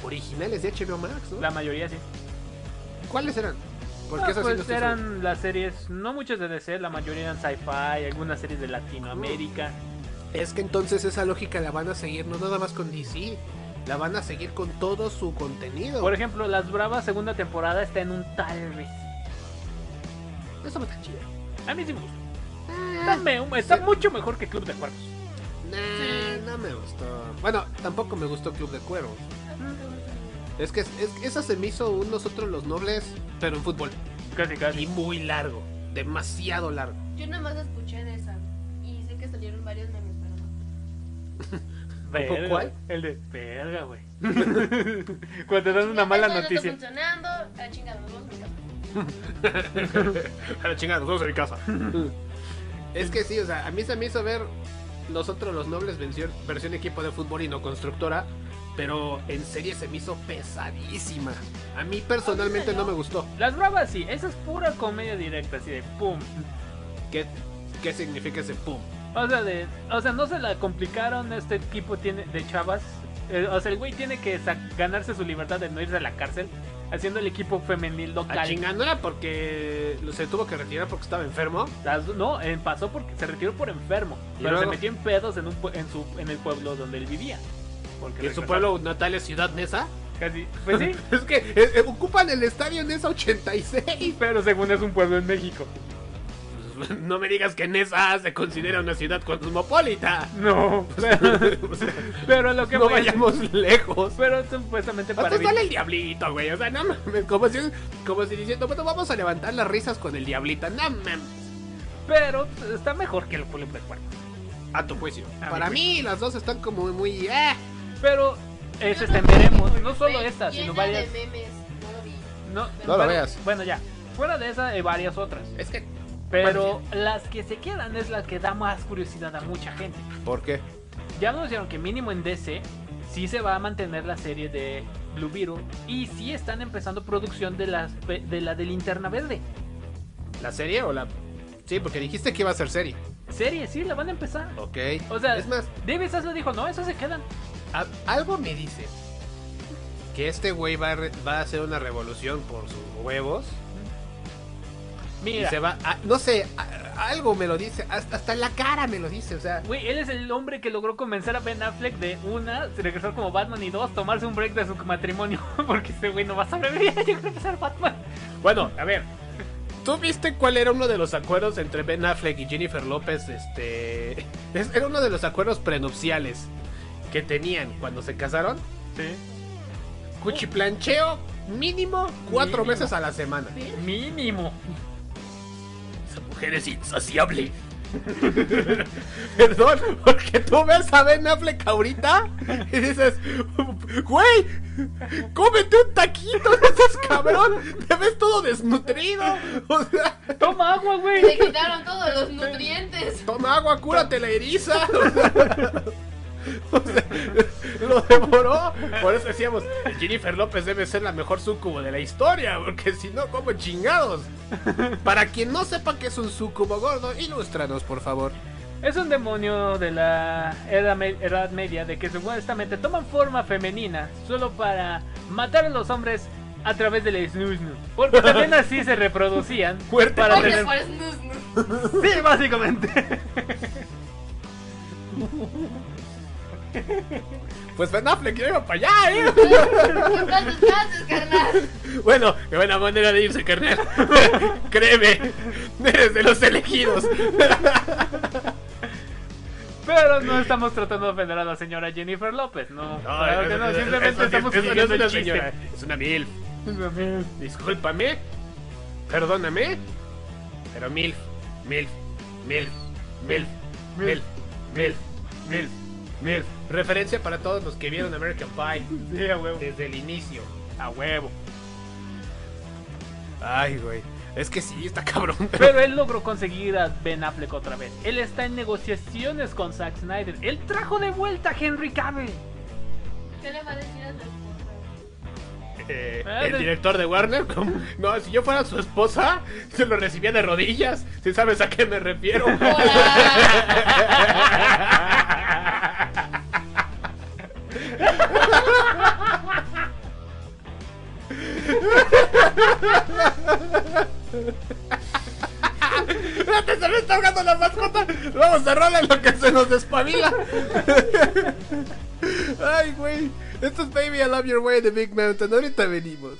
originales de HBO Max, ¿no? La mayoría sí. ¿Cuáles eran? Porque Ah, esas pues seguro. eran las series, no muchas de DC, la mayoría eran sci-fi, algunas series de Latinoamérica. Es que entonces esa lógica la van a seguir no nada más con DC, la van a seguir con todo su contenido. Por ejemplo, Las Bravas segunda temporada está en un tal vez. Eso no está chido. A mí sí me gustó. Está, me- está mucho mejor que Club de Cuervos. Nah, no me gustó. Bueno, tampoco me gustó Club de Cuervos. Es que es- es- esa se me hizo un nosotros los nobles, pero en fútbol. Casi, Y casi. muy largo, demasiado largo. Yo nomás escuché de esa. Y sé que salieron varios memes, pero no. Verga, ¿Cuál? El de verga, güey. Cuando te dan una mala ya está noticia. funcionando. A chingada, vamos a. a la chingada, nosotros en mi casa. es que sí, o sea, a mí se me hizo ver nosotros los nobles versión, versión equipo de fútbol y no constructora. Pero en serie se me hizo pesadísima. A mí personalmente no me gustó. Las Bravas sí, esa es pura comedia directa, así de pum. ¿Qué, qué significa ese pum? O sea, de, o sea, no se la complicaron. Este equipo tiene de chavas. Eh, o sea, el güey tiene que ganarse su libertad de no irse a la cárcel. Haciendo el equipo femenil A local. chingando era porque se tuvo que retirar porque estaba enfermo. Las- no, eh, pasó porque se retiró por enfermo. ¿Y Pero se luego? metió en pedos en, un, en, su, en el pueblo donde él vivía. Porque ¿Y en su pueblo natal es Ciudad Nesa? Casi. Pues sí. es que eh, eh, ocupan el estadio Nesa 86. Pero según es un pueblo en México. No me digas que Nesa se considera una ciudad cosmopolita. No. Pero a lo que no vayamos lejos. Pero supuestamente para Hasta sale el diablito, güey. O sea, no mames. Como si, como si diciendo, bueno, vamos a levantar las risas con el diablito. No mames. Pero está mejor que el pueblo de cuerpo. A tu juicio. A Para juicio. mí, las dos están como muy. Eh. Pero es veremos. No solo esta, sino varias. de memes. No lo vi. No, No lo bueno, veas. Bueno, ya. Fuera de esa, hay varias otras. Es que. Pero las que se quedan es las que da más curiosidad a mucha gente. ¿Por qué? Ya anunciaron que mínimo en DC sí se va a mantener la serie de Blue Beetle y sí están empezando producción de, las, de la de Linterna Verde. ¿La serie o la.? Sí, porque dijiste que iba a ser serie. Serie, sí, la van a empezar. Ok. O sea, es más, David Zaslav dijo, no, esas se quedan. a- algo me dice que este güey va a, re- va a hacer una revolución por sus huevos. Mira. Y se va. a- no sé, a- algo me lo dice. Hasta, hasta en la cara me lo dice. O sea, Güey, él es el hombre que logró convencer a Ben Affleck de una, regresar como Batman y dos, tomarse un break de su matrimonio. Porque este güey no va a sobrevivir a llegar a ser Batman. Bueno, a ver. ¿Tú viste cuál era uno de los acuerdos entre Ben Affleck y Jennifer López? Este. es- Era uno de los acuerdos prenupciales que tenían cuando se casaron. Sí. Cuchiplancheo mínimo cuatro Mínimo. veces a la semana. Mínimo. Esa mujer es insaciable. Perdón, porque tú ves a Ben Affleck ahorita y dices, güey, cómete un taquito, no seas cabrón, te ves todo desnutrido. O sea, Toma agua, güey. Le quitaron todos los nutrientes. toma agua, cúrate la eriza. O sea, o sea, lo devoró. Por eso decíamos, Jennifer López debe ser la mejor sucubo de la historia, porque si no, como chingados. Para quien no sepa que es un sucubo gordo, ilústranos, por favor. Es un demonio de la edad, me- edad media de que supuestamente toman forma femenina solo para matar a los hombres a través del snus Porque también así se reproducían. Fuerte. para Porque tener... por snus, snus. Sí, básicamente. Pues Ben Affleck ya iba para allá, ¿eh? ¿Cuántos haces, carnal? Bueno, qué buena manera de irse, carnal. Créeme, eres de los elegidos. Pero no estamos tratando de ofender a la señora Jennifer López, no. claro que no, simplemente estamos no siguiendo es una el señora, es una mil. Discúlpame, perdóname, pero mil, mil, mil, mil, mil, mil, mil, mil. Referencia para todos los que vieron American Pie. Sí, a huevo. Desde el inicio, a huevo. Ay, güey. Es que sí, está cabrón. Pero él logró conseguir a Ben Affleck otra vez. Él está en negociaciones con Zack Snyder. Él trajo de vuelta a Henry Cavill. ¿Qué le va a decir a su esposa? Eh, Ah, el de- director de Warner, ¿cómo? no, si yo fuera su esposa, se lo recibía de rodillas. Si sabes a qué me refiero. se me está ahogando la mascota. Vamos a rolar en lo que se nos despabila. Ay, güey. Esto es Baby I Love Your Way de Big Mountain. Ahorita venimos.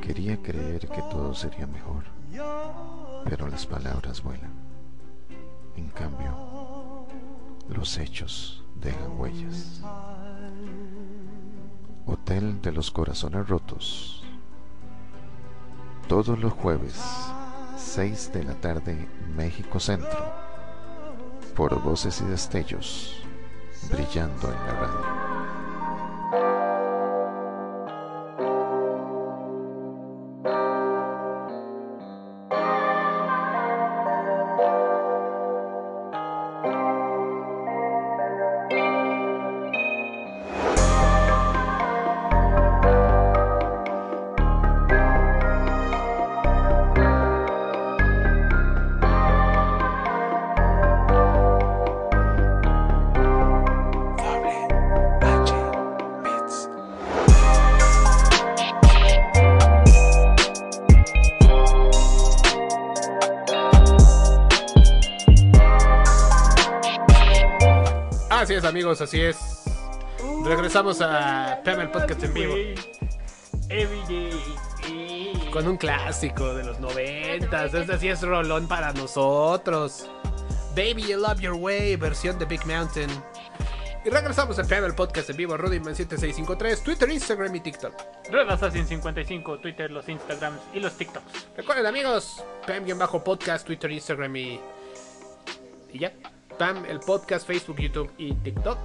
Quería creer que todo sería mejor, pero las palabras vuelan. En cambio, los hechos dejan huellas. Hotel de los Corazones Rotos. Todos los jueves, 6 de la tarde, México Centro. Por voces y destellos, brillando en la radio. Amigos, así es. Regresamos a Pam el podcast en vivo. Con un clásico de los noventas. Este sí es rolón para nosotros. Baby, You Love Your Way, versión de Big Mountain. Y regresamos a Pam el podcast en vivo. Rudyman7653, Twitter, Instagram y TikTok. Red Assassin 55, Twitter, los Instagrams y los TikToks. Recuerden, amigos, Pam-podcast, Twitter, Instagram y. Y ya. El podcast, Facebook, YouTube y TikTok.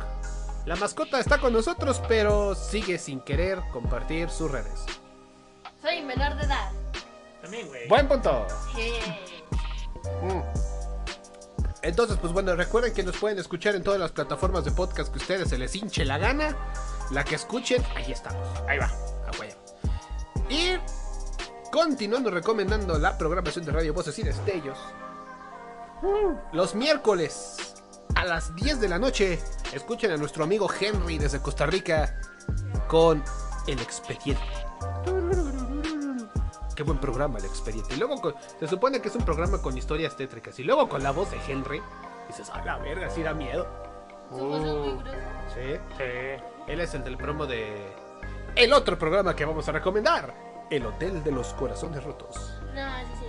La mascota está con nosotros, pero sigue sin querer compartir sus redes. Soy menor de edad. También, güey. Buen punto. Sí. Mm. Entonces, pues bueno, recuerden que nos pueden escuchar en todas las plataformas de podcast que ustedes se les hinche la gana. La que escuchen, ahí estamos. Ahí va. A huevo. Y continuando recomendando la programación de Radio Voces y Destellos. Los miércoles a las 10 de la noche, escuchen a nuestro amigo Henry desde Costa Rica con El Expediente. Qué buen programa El Expediente. Y luego con- se supone que es un programa con historias tétricas. Y luego con la voz de Henry, dices, a la verga, sí da miedo. Uh, sí. Él es el del promo de el otro programa que vamos a recomendar. El Hotel de los Corazones Rotos. No, sí, sí.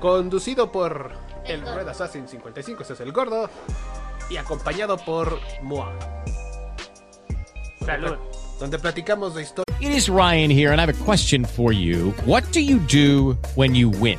Conducido por el. Red Assassin 55, ese es el gordo. Y acompañado por Moa. Salud. Donde platicamos de historia. It is Ryan here, and I have a question for you. What do you do when you win?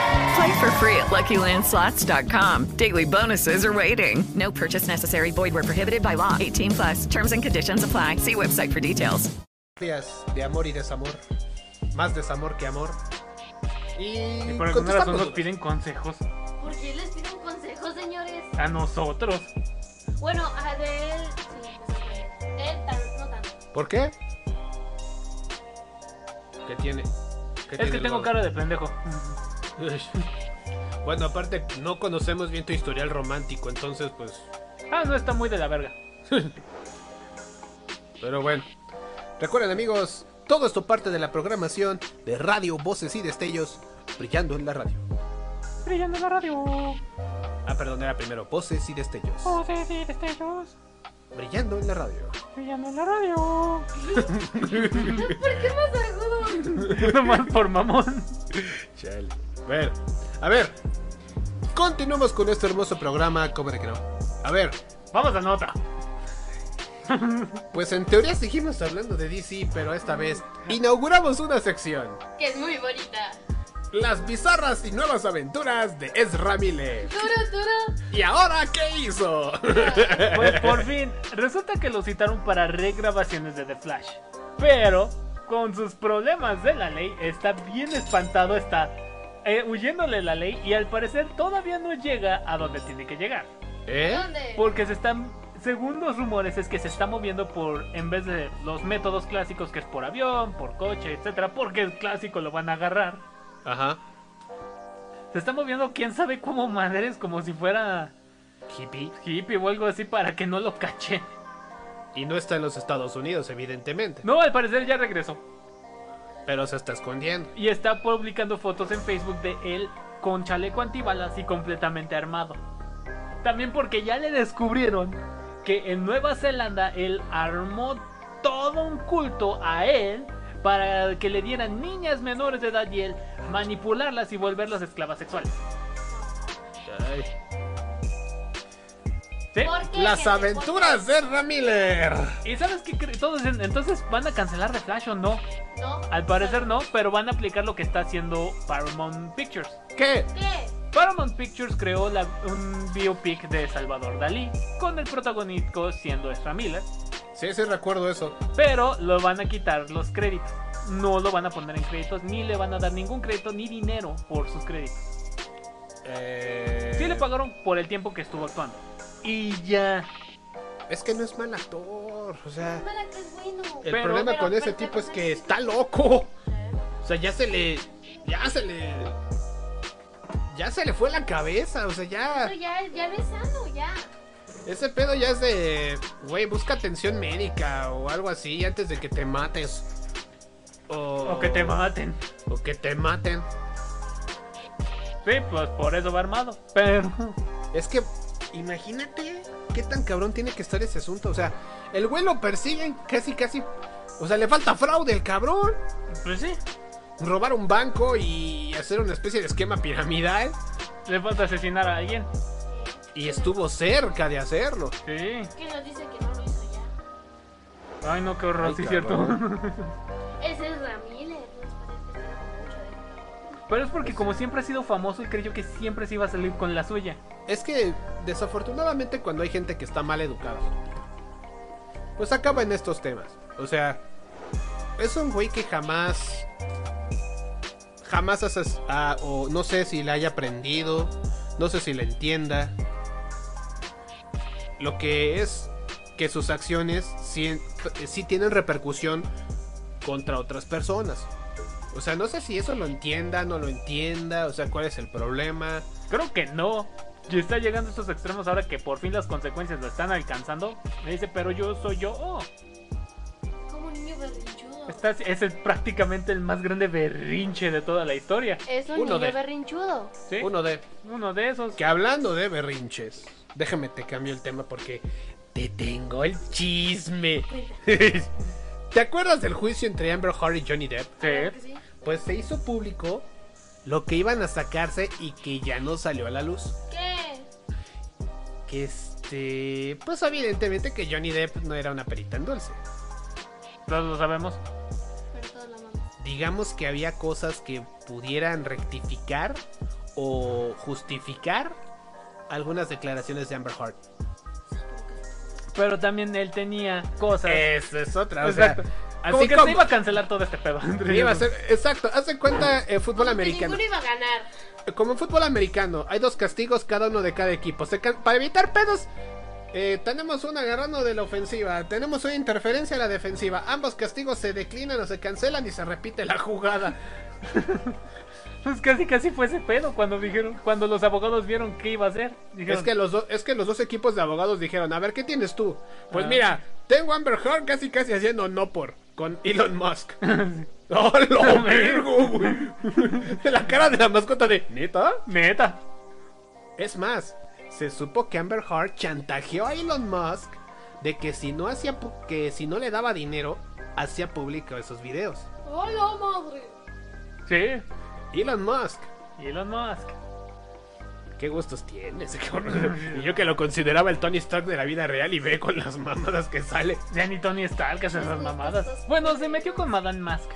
Play for free at LuckyLandSlots.com. Daily bonuses are waiting. No purchase necessary. Void where prohibited by law. 18 plus. Terms and conditions apply. See website for details. Días de amor y desamor. Más desamor que amor. Y, Y por alguna razón nos piden consejos ¿Por qué les pido un consejo, señores? a nosotros. Bueno, a de él. Sí, él, tan- no tanto. ¿Por qué? ¿Qué tiene? ¿Qué Es tiene que tengo cara de pendejo. Bueno, aparte, no conocemos bien tu historial romántico, entonces, pues. Ah, no está muy de la verga. Pero bueno. Recuerden, amigos, todo esto parte de la programación de Radio Voces y Destellos, brillando en la radio. Brillando en la radio. Ah, perdón, era primero Voces y Destellos. Voces y destellos. Brillando en la radio. Brillando en la radio. ¿Por qué más agudo? Nomás por mamón. Chale. Bueno, a ver. Continuamos con este hermoso programa, ¿cómo de que no? A ver, Vamos a nota. pues en teoría seguimos hablando de DC, pero esta vez inauguramos una sección. Que es muy bonita. Las bizarras y nuevas aventuras de Ezra Miller. Duro, duro. ¿Y ahora qué hizo? Pues por fin, resulta que lo citaron para regrabaciones de The Flash. Pero, con sus problemas de la ley, está bien espantado, está eh, huyéndole la ley y al parecer todavía no llega a donde tiene que llegar. ¿Eh? ¿Dónde? Porque se están, según los rumores, es que se está moviendo por, en vez de los métodos clásicos que es por avión, por coche, etcétera, porque el clásico lo van a agarrar. Ajá. Se está moviendo quién sabe cómo madres, como si fuera Hippie. hippie o algo así para que no lo cachen. Y no está en los Estados Unidos, evidentemente. No, al parecer ya regresó. Pero se está escondiendo. Y está publicando fotos en Facebook de él con chaleco antibalas y completamente armado. También porque ya le descubrieron que en Nueva Zelanda él armó todo un culto a él para que le dieran niñas menores de edad y él manipularlas y volverlas esclavas sexuales. Ay. ¿Sí? ¿Por qué, Las aventuras de Ezra Miller. ¿Y sabes qué? Todos dicen, entonces van a cancelar The Flash o no? ¿No? Al parecer no, pero van a aplicar lo que está haciendo Paramount Pictures. ¿Qué? ¿Qué? Paramount Pictures creó la- un biopic de Salvador Dalí, con el protagonista siendo Ezra Miller, Sí, sí recuerdo eso. pero lo van a quitar los créditos. No lo van a poner en créditos, ni le van a dar ningún crédito ni dinero por sus créditos. Eh... Sí le pagaron por el tiempo que estuvo actuando. Y ya. Es que no es mal actor. O sea, Mala que es bueno. el Pero- problema pero con ese tipo es que está loco. O sea, ya se le. Ya se le. Ya se le fue la cabeza. O sea, ya. Pero ya, ya sano, ya. Ese pedo ya es de. Güey, busca atención médica o algo así antes de que te mates. O, O que te maten. O que te maten. Sí, pues por eso va armado. Pero. Es que, imagínate qué tan cabrón tiene que estar ese asunto. O sea, el güey lo persiguen casi, casi. O sea, le falta fraude el cabrón. Pues sí. Robar un banco y hacer una especie de esquema piramidal. Le falta asesinar a alguien. Y estuvo cerca de hacerlo. Sí. Que nos dice que no lo hizo ya. Ay, no, qué horror, Ay, sí, cabrón. cierto. Ese es Ramírez. No Pero es porque como siempre ha sido famoso, él creyó que siempre se iba a salir con la suya. Es que, desafortunadamente, cuando hay gente que está mal educada, pues acaba en estos temas. O sea, es un güey que jamás. Jamás haces. ah, o no sé si le haya aprendido. No sé si le entienda. Lo que es que sus acciones sí, sí tienen repercusión contra otras personas. O sea, no sé si eso lo entienda, no lo entienda. O sea, cuál es el problema. Creo que no. Y está llegando a estos extremos ahora que por fin las consecuencias lo están alcanzando. Me dice, pero yo soy yo. Oh, Como un niño berrinchudo. estás- es el- prácticamente el más grande berrinche de toda la historia. Es un Uno niño de- berrinchudo. ¿Sí? Uno de. Uno de esos. Que hablando de berrinches, déjame te cambio el tema porque te tengo el chisme. ¿Te acuerdas del juicio entre Amber Heard y Johnny Depp? Sí. Pues se hizo público lo que iban a sacarse y que ya no salió a la luz. ¿Qué? Que este, pues evidentemente que Johnny Depp no era una perita en dulce. Todos lo sabemos. digamos que había cosas que pudieran rectificar o justificar algunas declaraciones de Amber Heard. Pero también él tenía cosas. Esa es otra, o sea, Exacto. Así como que como- se iba a cancelar todo este pedo. Iba a ser, exacto, haz de cuenta el fútbol americano. Ninguno iba a ganar. Como en fútbol americano, hay dos castigos cada uno de cada equipo. Se can- para evitar pedos, eh, tenemos un agarrano de la ofensiva, tenemos una interferencia a la defensiva. Ambos castigos se declinan o se cancelan y se repite la jugada. Pues casi casi fue ese pedo cuando dijeron, cuando los abogados vieron qué iba a hacer. Dijeron, Es que, los do- es que los dos equipos de abogados dijeron, a ver, ¿qué tienes tú? Pues Ah. mira, tengo a Amber Heard casi casi haciendo no por con Elon Musk. ¡Oh, lo vergo, güey! La cara de la mascota de, ¿neta? Neta. Es más, se supo que Amber Heard chantajeó a Elon Musk de que si no hacía que si no le daba dinero, hacía público esos videos. ¡Hola, madre! Sí. Elon Musk. Elon Musk. Qué gustos tiene ese cabrón. Y yo que lo consideraba el Tony Stark de la vida real y ve con las mamadas que sale. Ya ni Tony Stark hace esas mamadas. Bueno, se metió con Madame Mask.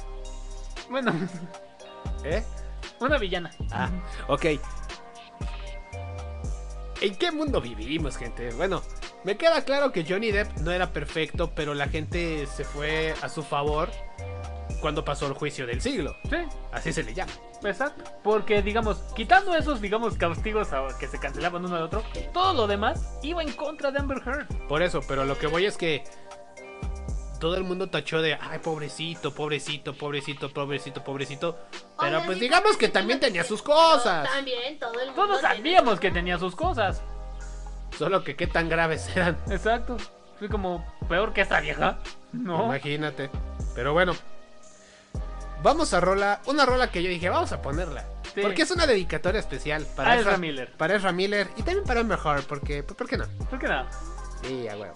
Bueno, ¿Eh? una villana. Ah, ok. ¿En qué mundo vivimos, gente? Bueno, me queda claro que Johnny Depp no era perfecto, pero la gente se fue a su favor cuando pasó el juicio del siglo. Sí. Así se le llama. Exacto. Porque, digamos, quitando esos, digamos, castigos a- que se cancelaban uno al otro, todo lo demás iba en contra de Amber Heard. Por eso, pero lo que voy es que todo el mundo tachó de, ay, pobrecito, pobrecito, pobrecito, pobrecito, pobrecito. Pero Oye, pues digamos que también tenía sus cosas. También, todo el mundo. Todos tiene- sabíamos que tenía sus cosas. Solo que qué tan graves eran. Exacto. Fue como peor que esta vieja. No. Imagínate. Pero bueno. Vamos a rola. Una rola que yo dije, vamos a ponerla. Sí. Porque es una dedicatoria especial para A Ezra Miller. Para Ezra Miller. Y también para Amber Heard. Porque, pues, ¿por qué no? ¿Por qué no? Sí, a huevo.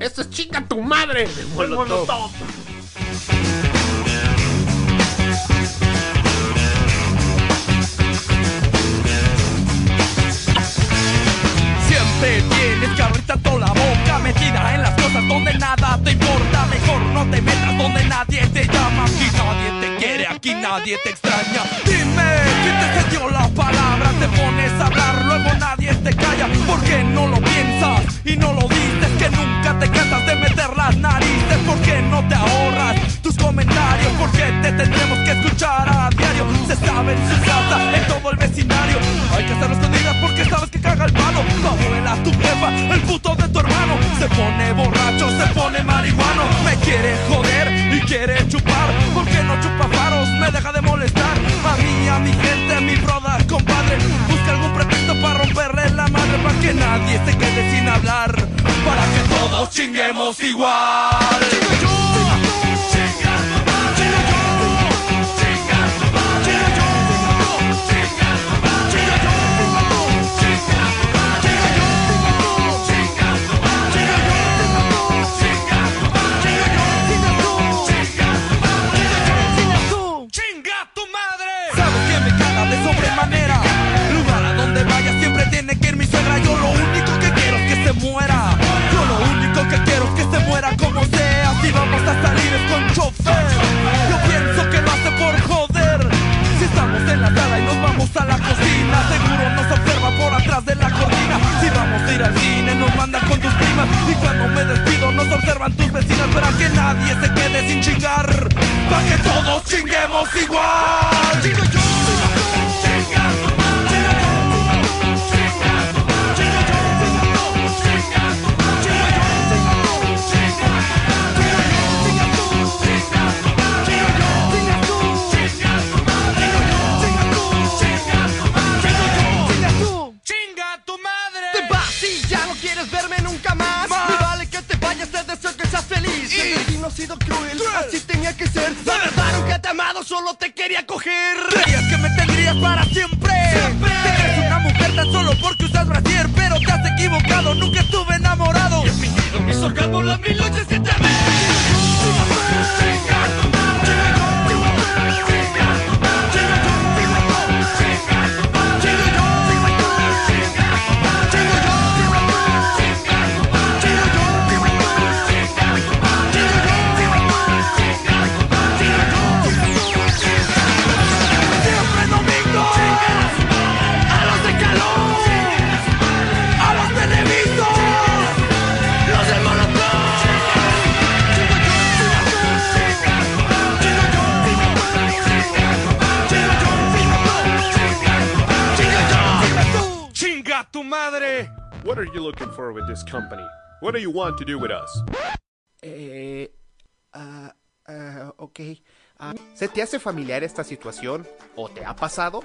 Esto es chinga tu madre de Molotov. Siempre tienes que abrir tanto la boca Metida en las cosas donde nada te importa Mejor no te metas donde nadie te llama Aquí nadie te quiere, aquí nadie te extraña Dime, ¿quién te cedió la palabra? Te pones a hablar, luego nadie te calla ¿Por qué no lo piensas y no lo dices? Que nunca te cansas de meter las narices ¿Por qué no te ahorras tus comentarios? ¿Por qué te tendremos que escuchar a diario? Se sabe en su casa, en todo el vecindario Hay que hacerlo escondidas porque sabes que caga el palo abuela, tu jefa, el puto de tu hermano. Se pone borracho, se pone marihuano. Me quiere joder y quiere chupar ¿Por qué no chupa faros? Me deja de molestar. A mí, a mi gente, a mi broda, compadre Busca algún pretexto para romperle la madre Para que nadie se quede sin hablar Para que todos chinguemos igual What do you want to do with us? Eh, ah, ah, ok. Ah, ¿Se te hace familiar esta situación? ¿O te ha pasado?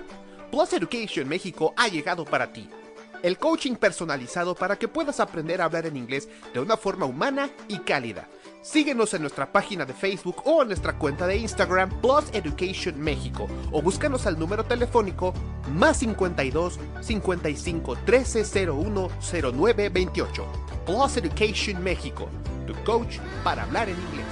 Plus Education México ha llegado para ti. El coaching personalizado para que puedas aprender a hablar en inglés de una forma humana y cálida. Síguenos en nuestra página de Facebook o en nuestra cuenta de Instagram Plus Education México o búscanos al número telefónico más 52 55 13 01 09 28. Plus Education México, tu coach para hablar en inglés.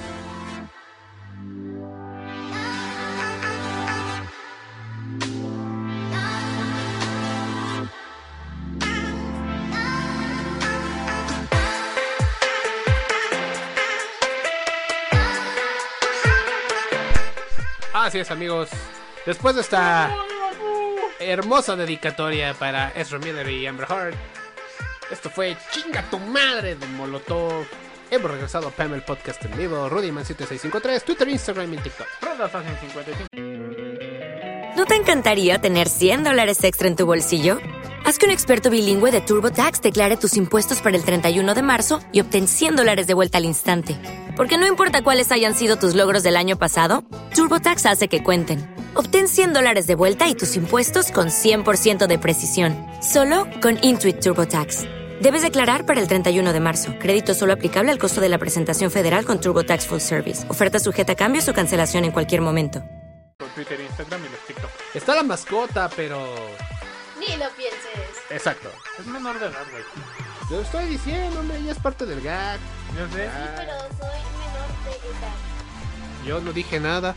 Así es, amigos. Después de esta hermosa dedicatoria para Ezra Miller y Amber Heard, esto fue Chinga tu madre de Molotov. Hemos regresado a Pamel Podcast en vivo, Rudyman7653, Twitter, Instagram y TikTok. Rodafasen 55. ¿No te encantaría tener 100 dólares extra en tu bolsillo? Haz que un experto bilingüe de TurboTax declare tus impuestos para el 31 de marzo y obtén 100 dólares de vuelta al instante. Porque no importa cuáles hayan sido tus logros del año pasado, TurboTax hace que cuenten. Obtén 100 dólares de vuelta y tus impuestos con 100% de precisión. Solo con Intuit TurboTax. Debes declarar para el 31 de marzo. Crédito solo aplicable al costo de la presentación federal con TurboTax Full Service. Oferta sujeta a cambios o cancelación en cualquier momento. Por Twitter, Instagram y los TikTok. Está la mascota, pero... Ni lo pienses. Exacto. Es menor de edad, güey. Te lo estoy diciendo, hombre, ella es parte del gag. Yo sé. Sí, pero soy menor de edad. Yo no dije nada.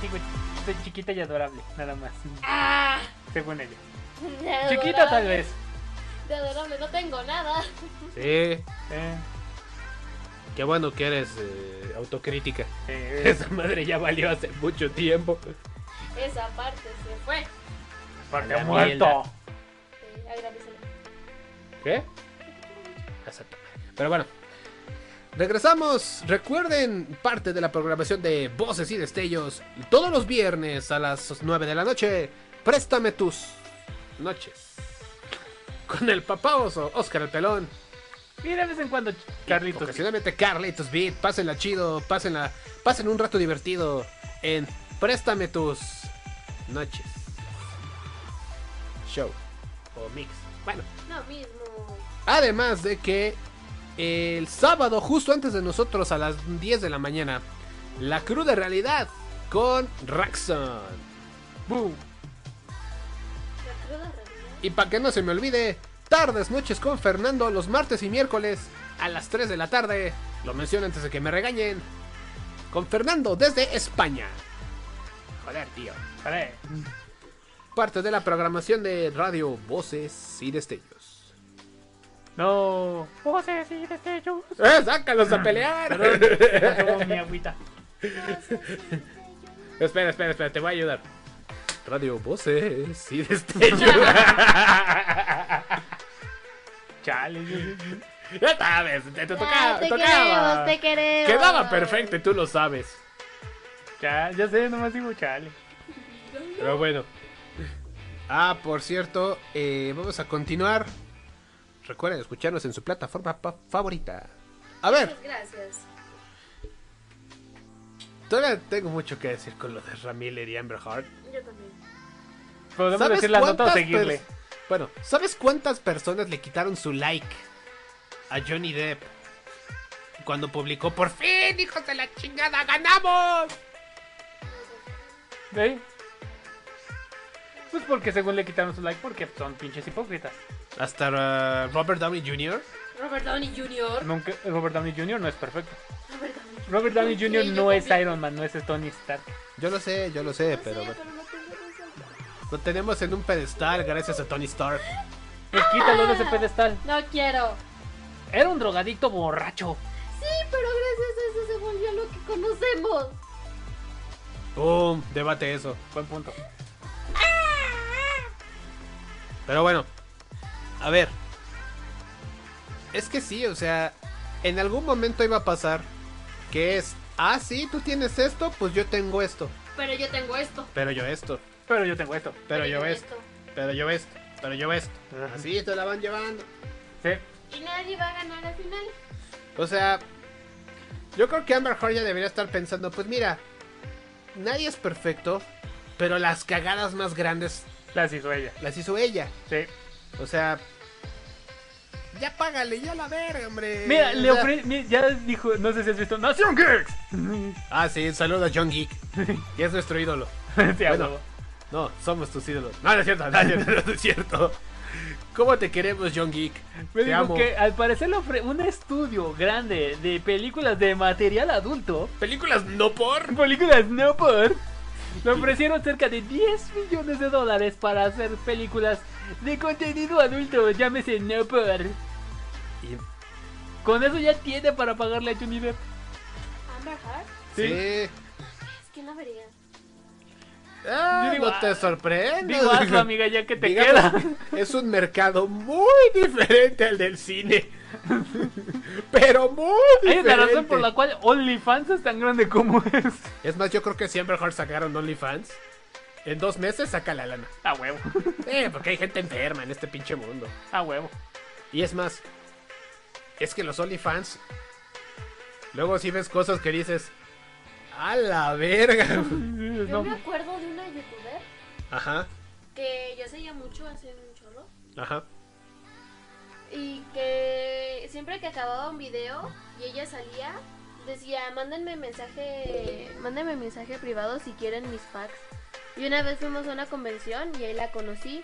Sí, güey. Soy chiquita y adorable, nada más. Ah, Según ella. De Chiquita tal vez. De adorable, no tengo nada. Sí. Eh, Qué bueno que eres eh, autocrítica. eh, Esa madre ya valió hace mucho tiempo. Esa parte se fue. porque muerto. ¿Qué? Exacto. Pero bueno. Regresamos. Recuerden parte de la programación de Voces y Destellos. Todos los viernes a las 9 de la noche. Préstame tus noches. Con el papá oso, Oscar el pelón. Y de vez en cuando, Carlitos. Ocasionalmente Carlitos Beat. Pásenla chido. Pásenla. Pasen un rato divertido. En Préstame tus noches. Show. O mix. Bueno. Lo mismo. Además de que el sábado, justo antes de nosotros, a las 10 de la mañana, la cruda realidad con Raxon. Boom. Y para que no se me olvide, tardes, noches con Fernando los martes y miércoles a las 3 de la tarde. Lo menciono antes de que me regañen. Con Fernando desde España. Joder, tío. Joder. Parte de la programación de Radio Voces y Destellos. No. Voces y destellos. ¡Eh, sácalos a pelear! Perdón, mi agüita. Espera, espera, espera, te voy a ayudar. Radio Voces y Destellos. Chale. ya sabes, te, te tocaba. te tocaba. queremos, te queremos. Quedaba perfecto y tú lo sabes. Ya, ya sé, nomás digo chale. Pero bueno. Ah, por cierto, eh, vamos a continuar. Recuerden escucharnos en su plataforma favorita. A ver, Muchas gracias. todavía tengo mucho que decir con lo de Ramiller y Amber Heard. Yo también. Podemos ¿Sabes decir la nota o cuántas seguirle. Bueno, ¿sabes cuántas personas le quitaron su like a Johnny Depp cuando publicó por fin, hijos de la chingada, ganamos? ¿Sí? Pues porque según le quitaron su like, porque son pinches hipócritas. Hasta uh, Robert Downey Jr. Robert Downey Jr. Nunca, Robert Downey Jr. no es perfecto. Robert Downey Jr. Robert Downey Sí, Jr. yo no es. Iron Man, no es Tony Stark. Yo lo sé, yo lo sé, pero. Lo tenemos en un pedestal gracias a Tony Stark. Pues quítalo de ese pedestal. No quiero. Era un drogadicto borracho. Sí, pero gracias a eso se volvió lo que conocemos. ¡Pum! Debate eso. Buen punto. Pero bueno, a ver. Es que sí, o sea, en algún momento iba a pasar que es, ah, sí, tú tienes esto, pues yo tengo esto. Pero yo tengo esto. Pero yo esto. Pero yo tengo esto. Pero yo esto. Pero yo esto. pero yo esto. Así te la van llevando. Sí. Y nadie va a ganar al final. O sea, yo creo que Amber Heard ya debería estar pensando, pues mira, nadie es perfecto, pero las cagadas más grandes Las hizo ella. las hizo ella. Sí. O sea, ya págale, ya la verga, hombre. Mira, le ofre... mira, Ya dijo, no sé si has visto Nación Geeks. Ah, sí, saludos a John Geek. Y es nuestro ídolo. Sí, a Bueno. No, somos tus ídolos. No, no es cierto, no, no, no es cierto. ¿Cómo te queremos, John Geek? Me te dijo amo. que al parecer le ofre un estudio grande de películas de material adulto. ¿Películas no por? Películas no por. Le ofrecieron cerca de 10 millones de dólares para hacer películas de contenido adulto, llámese no por. Y- Con eso ya tiene para pagarle a Johnny Depp. Amber Heard. Sí. Es que no vería. Ah, digo, no te sorprendas. Digo, hazlo, amiga, ya que te Digamos, queda. Es un mercado muy diferente al del cine. Pero muy Hay diferente. una razón por la cual OnlyFans es tan grande como es. Es más, yo creo que si Amber Heard sacaron OnlyFans, en dos meses saca la lana. A huevo. Eh, porque hay gente enferma en este pinche mundo. A huevo. Y es más, es que los OnlyFans, luego si ves cosas que dices, a la verga. Yo me acuerdo de una youtuber Ajá, que yo seguía mucho hace un chorro. ajá. Y que siempre que acababa un video y ella salía, decía, mándenme mensaje, mándenme mensaje privado si quieren mis packs. Y una vez fuimos a una convención y ahí la conocí.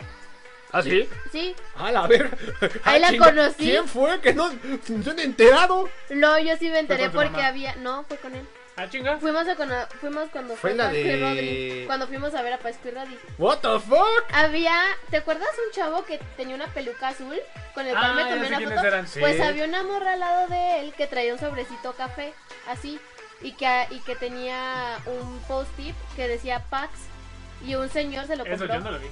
¿Ah, sí? Sí, A la verga. Ahí la chinga, conocí. ¿Quién fue? Que no, no he enterado. no, yo sí me enteré porque había, no, fue con él. Ah, chinga. Fuimos, a cono- fuimos cuando Fue fue, la Pascu y de- Rodri, Cuando fuimos a ver a Pascu y Rodri. What the fuck? Había, ¿te acuerdas un chavo que tenía una peluca azul con el cual Ah, me tomé una quiénes foto? eran. Pues Sí. había una morra al lado de él que traía un sobrecito café, así, y que, y que tenía un post-it que decía Pax y un señor se lo Eso compró. yo no lo vi.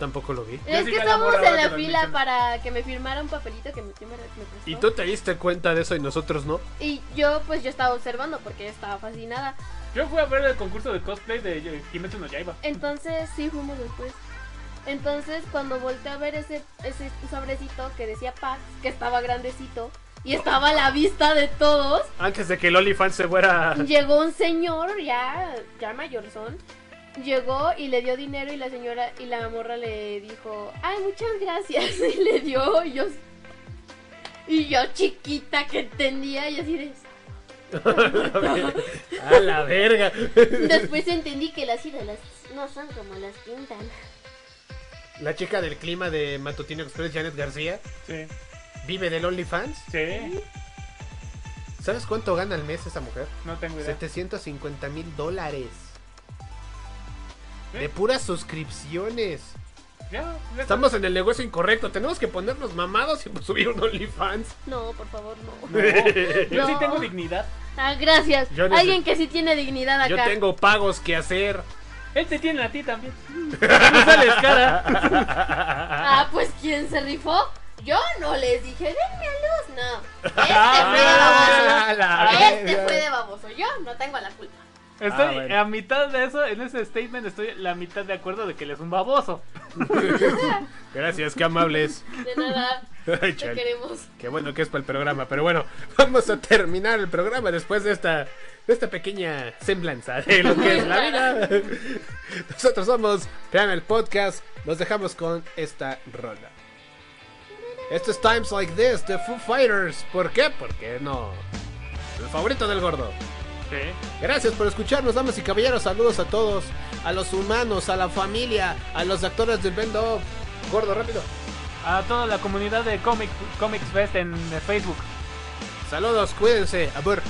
Tampoco lo vi. Es que estábamos en la fila para que me firmara un papelito que mi tío me, me prestó. ¿Y tú te diste cuenta de eso y nosotros no? Y yo, pues yo estaba observando porque estaba fascinada. Yo fui a ver el concurso de cosplay de Kimetsu no Yaiba. Entonces, sí, fuimos después. Entonces, cuando volteé a ver ese, ese sobrecito que decía Pax, que estaba grandecito, y estaba a la vista de todos, Antes de que el OnlyFans se fuera... llegó un señor ya, ya mayorzón, llegó y le dio dinero y la señora y la morra le dijo, ay, muchas gracias, y le dio, y yo, y yo chiquita que entendía, y así de... a la verga. Después entendí que las ídolas no son como las pintan. La chica del clima de Matutino Express, Janet García, Sí. vive del OnlyFans. Sí. ¿Sabes cuánto gana al mes esa mujer? No tengo idea. 750 mil dólares. De puras suscripciones. Ya, ya Estamos en el negocio incorrecto. Tenemos que ponernos mamados y subir un OnlyFans. No, por favor, no. No, yo sí tengo dignidad. Ah, gracias. Yo Alguien que sí tiene dignidad Yo acá. tengo pagos que hacer. Él te tiene a ti también. No sales cara. Ah, pues ¿quién se rifó? Yo no les dije, denme a luz. No. Este fue de Ah, la baboso. Este verga. fue de baboso. Yo no tengo la culpa. Estoy Ah, bueno. a mitad de eso, en ese statement estoy la mitad de acuerdo de que él es un baboso. Gracias, qué amables. De nada. Ay, Te queremos. Qué bueno que es para el programa. Pero bueno, vamos a terminar el programa después de esta, de esta pequeña semblanza de lo que es la vida. Nosotros somos Vean el Podcast. Nos dejamos con esta rola. Esto es Times Like This de Foo Fighters. ¿Por qué? Porque no. El favorito del gordo. Sí. Gracias por escucharnos, damas y caballeros. Saludos a todos, a los humanos, a la familia, a los actores del Bend Up. Gordo, rápido. A toda la comunidad de Comic, Comics Fest en Facebook. Saludos, cuídense. A ver.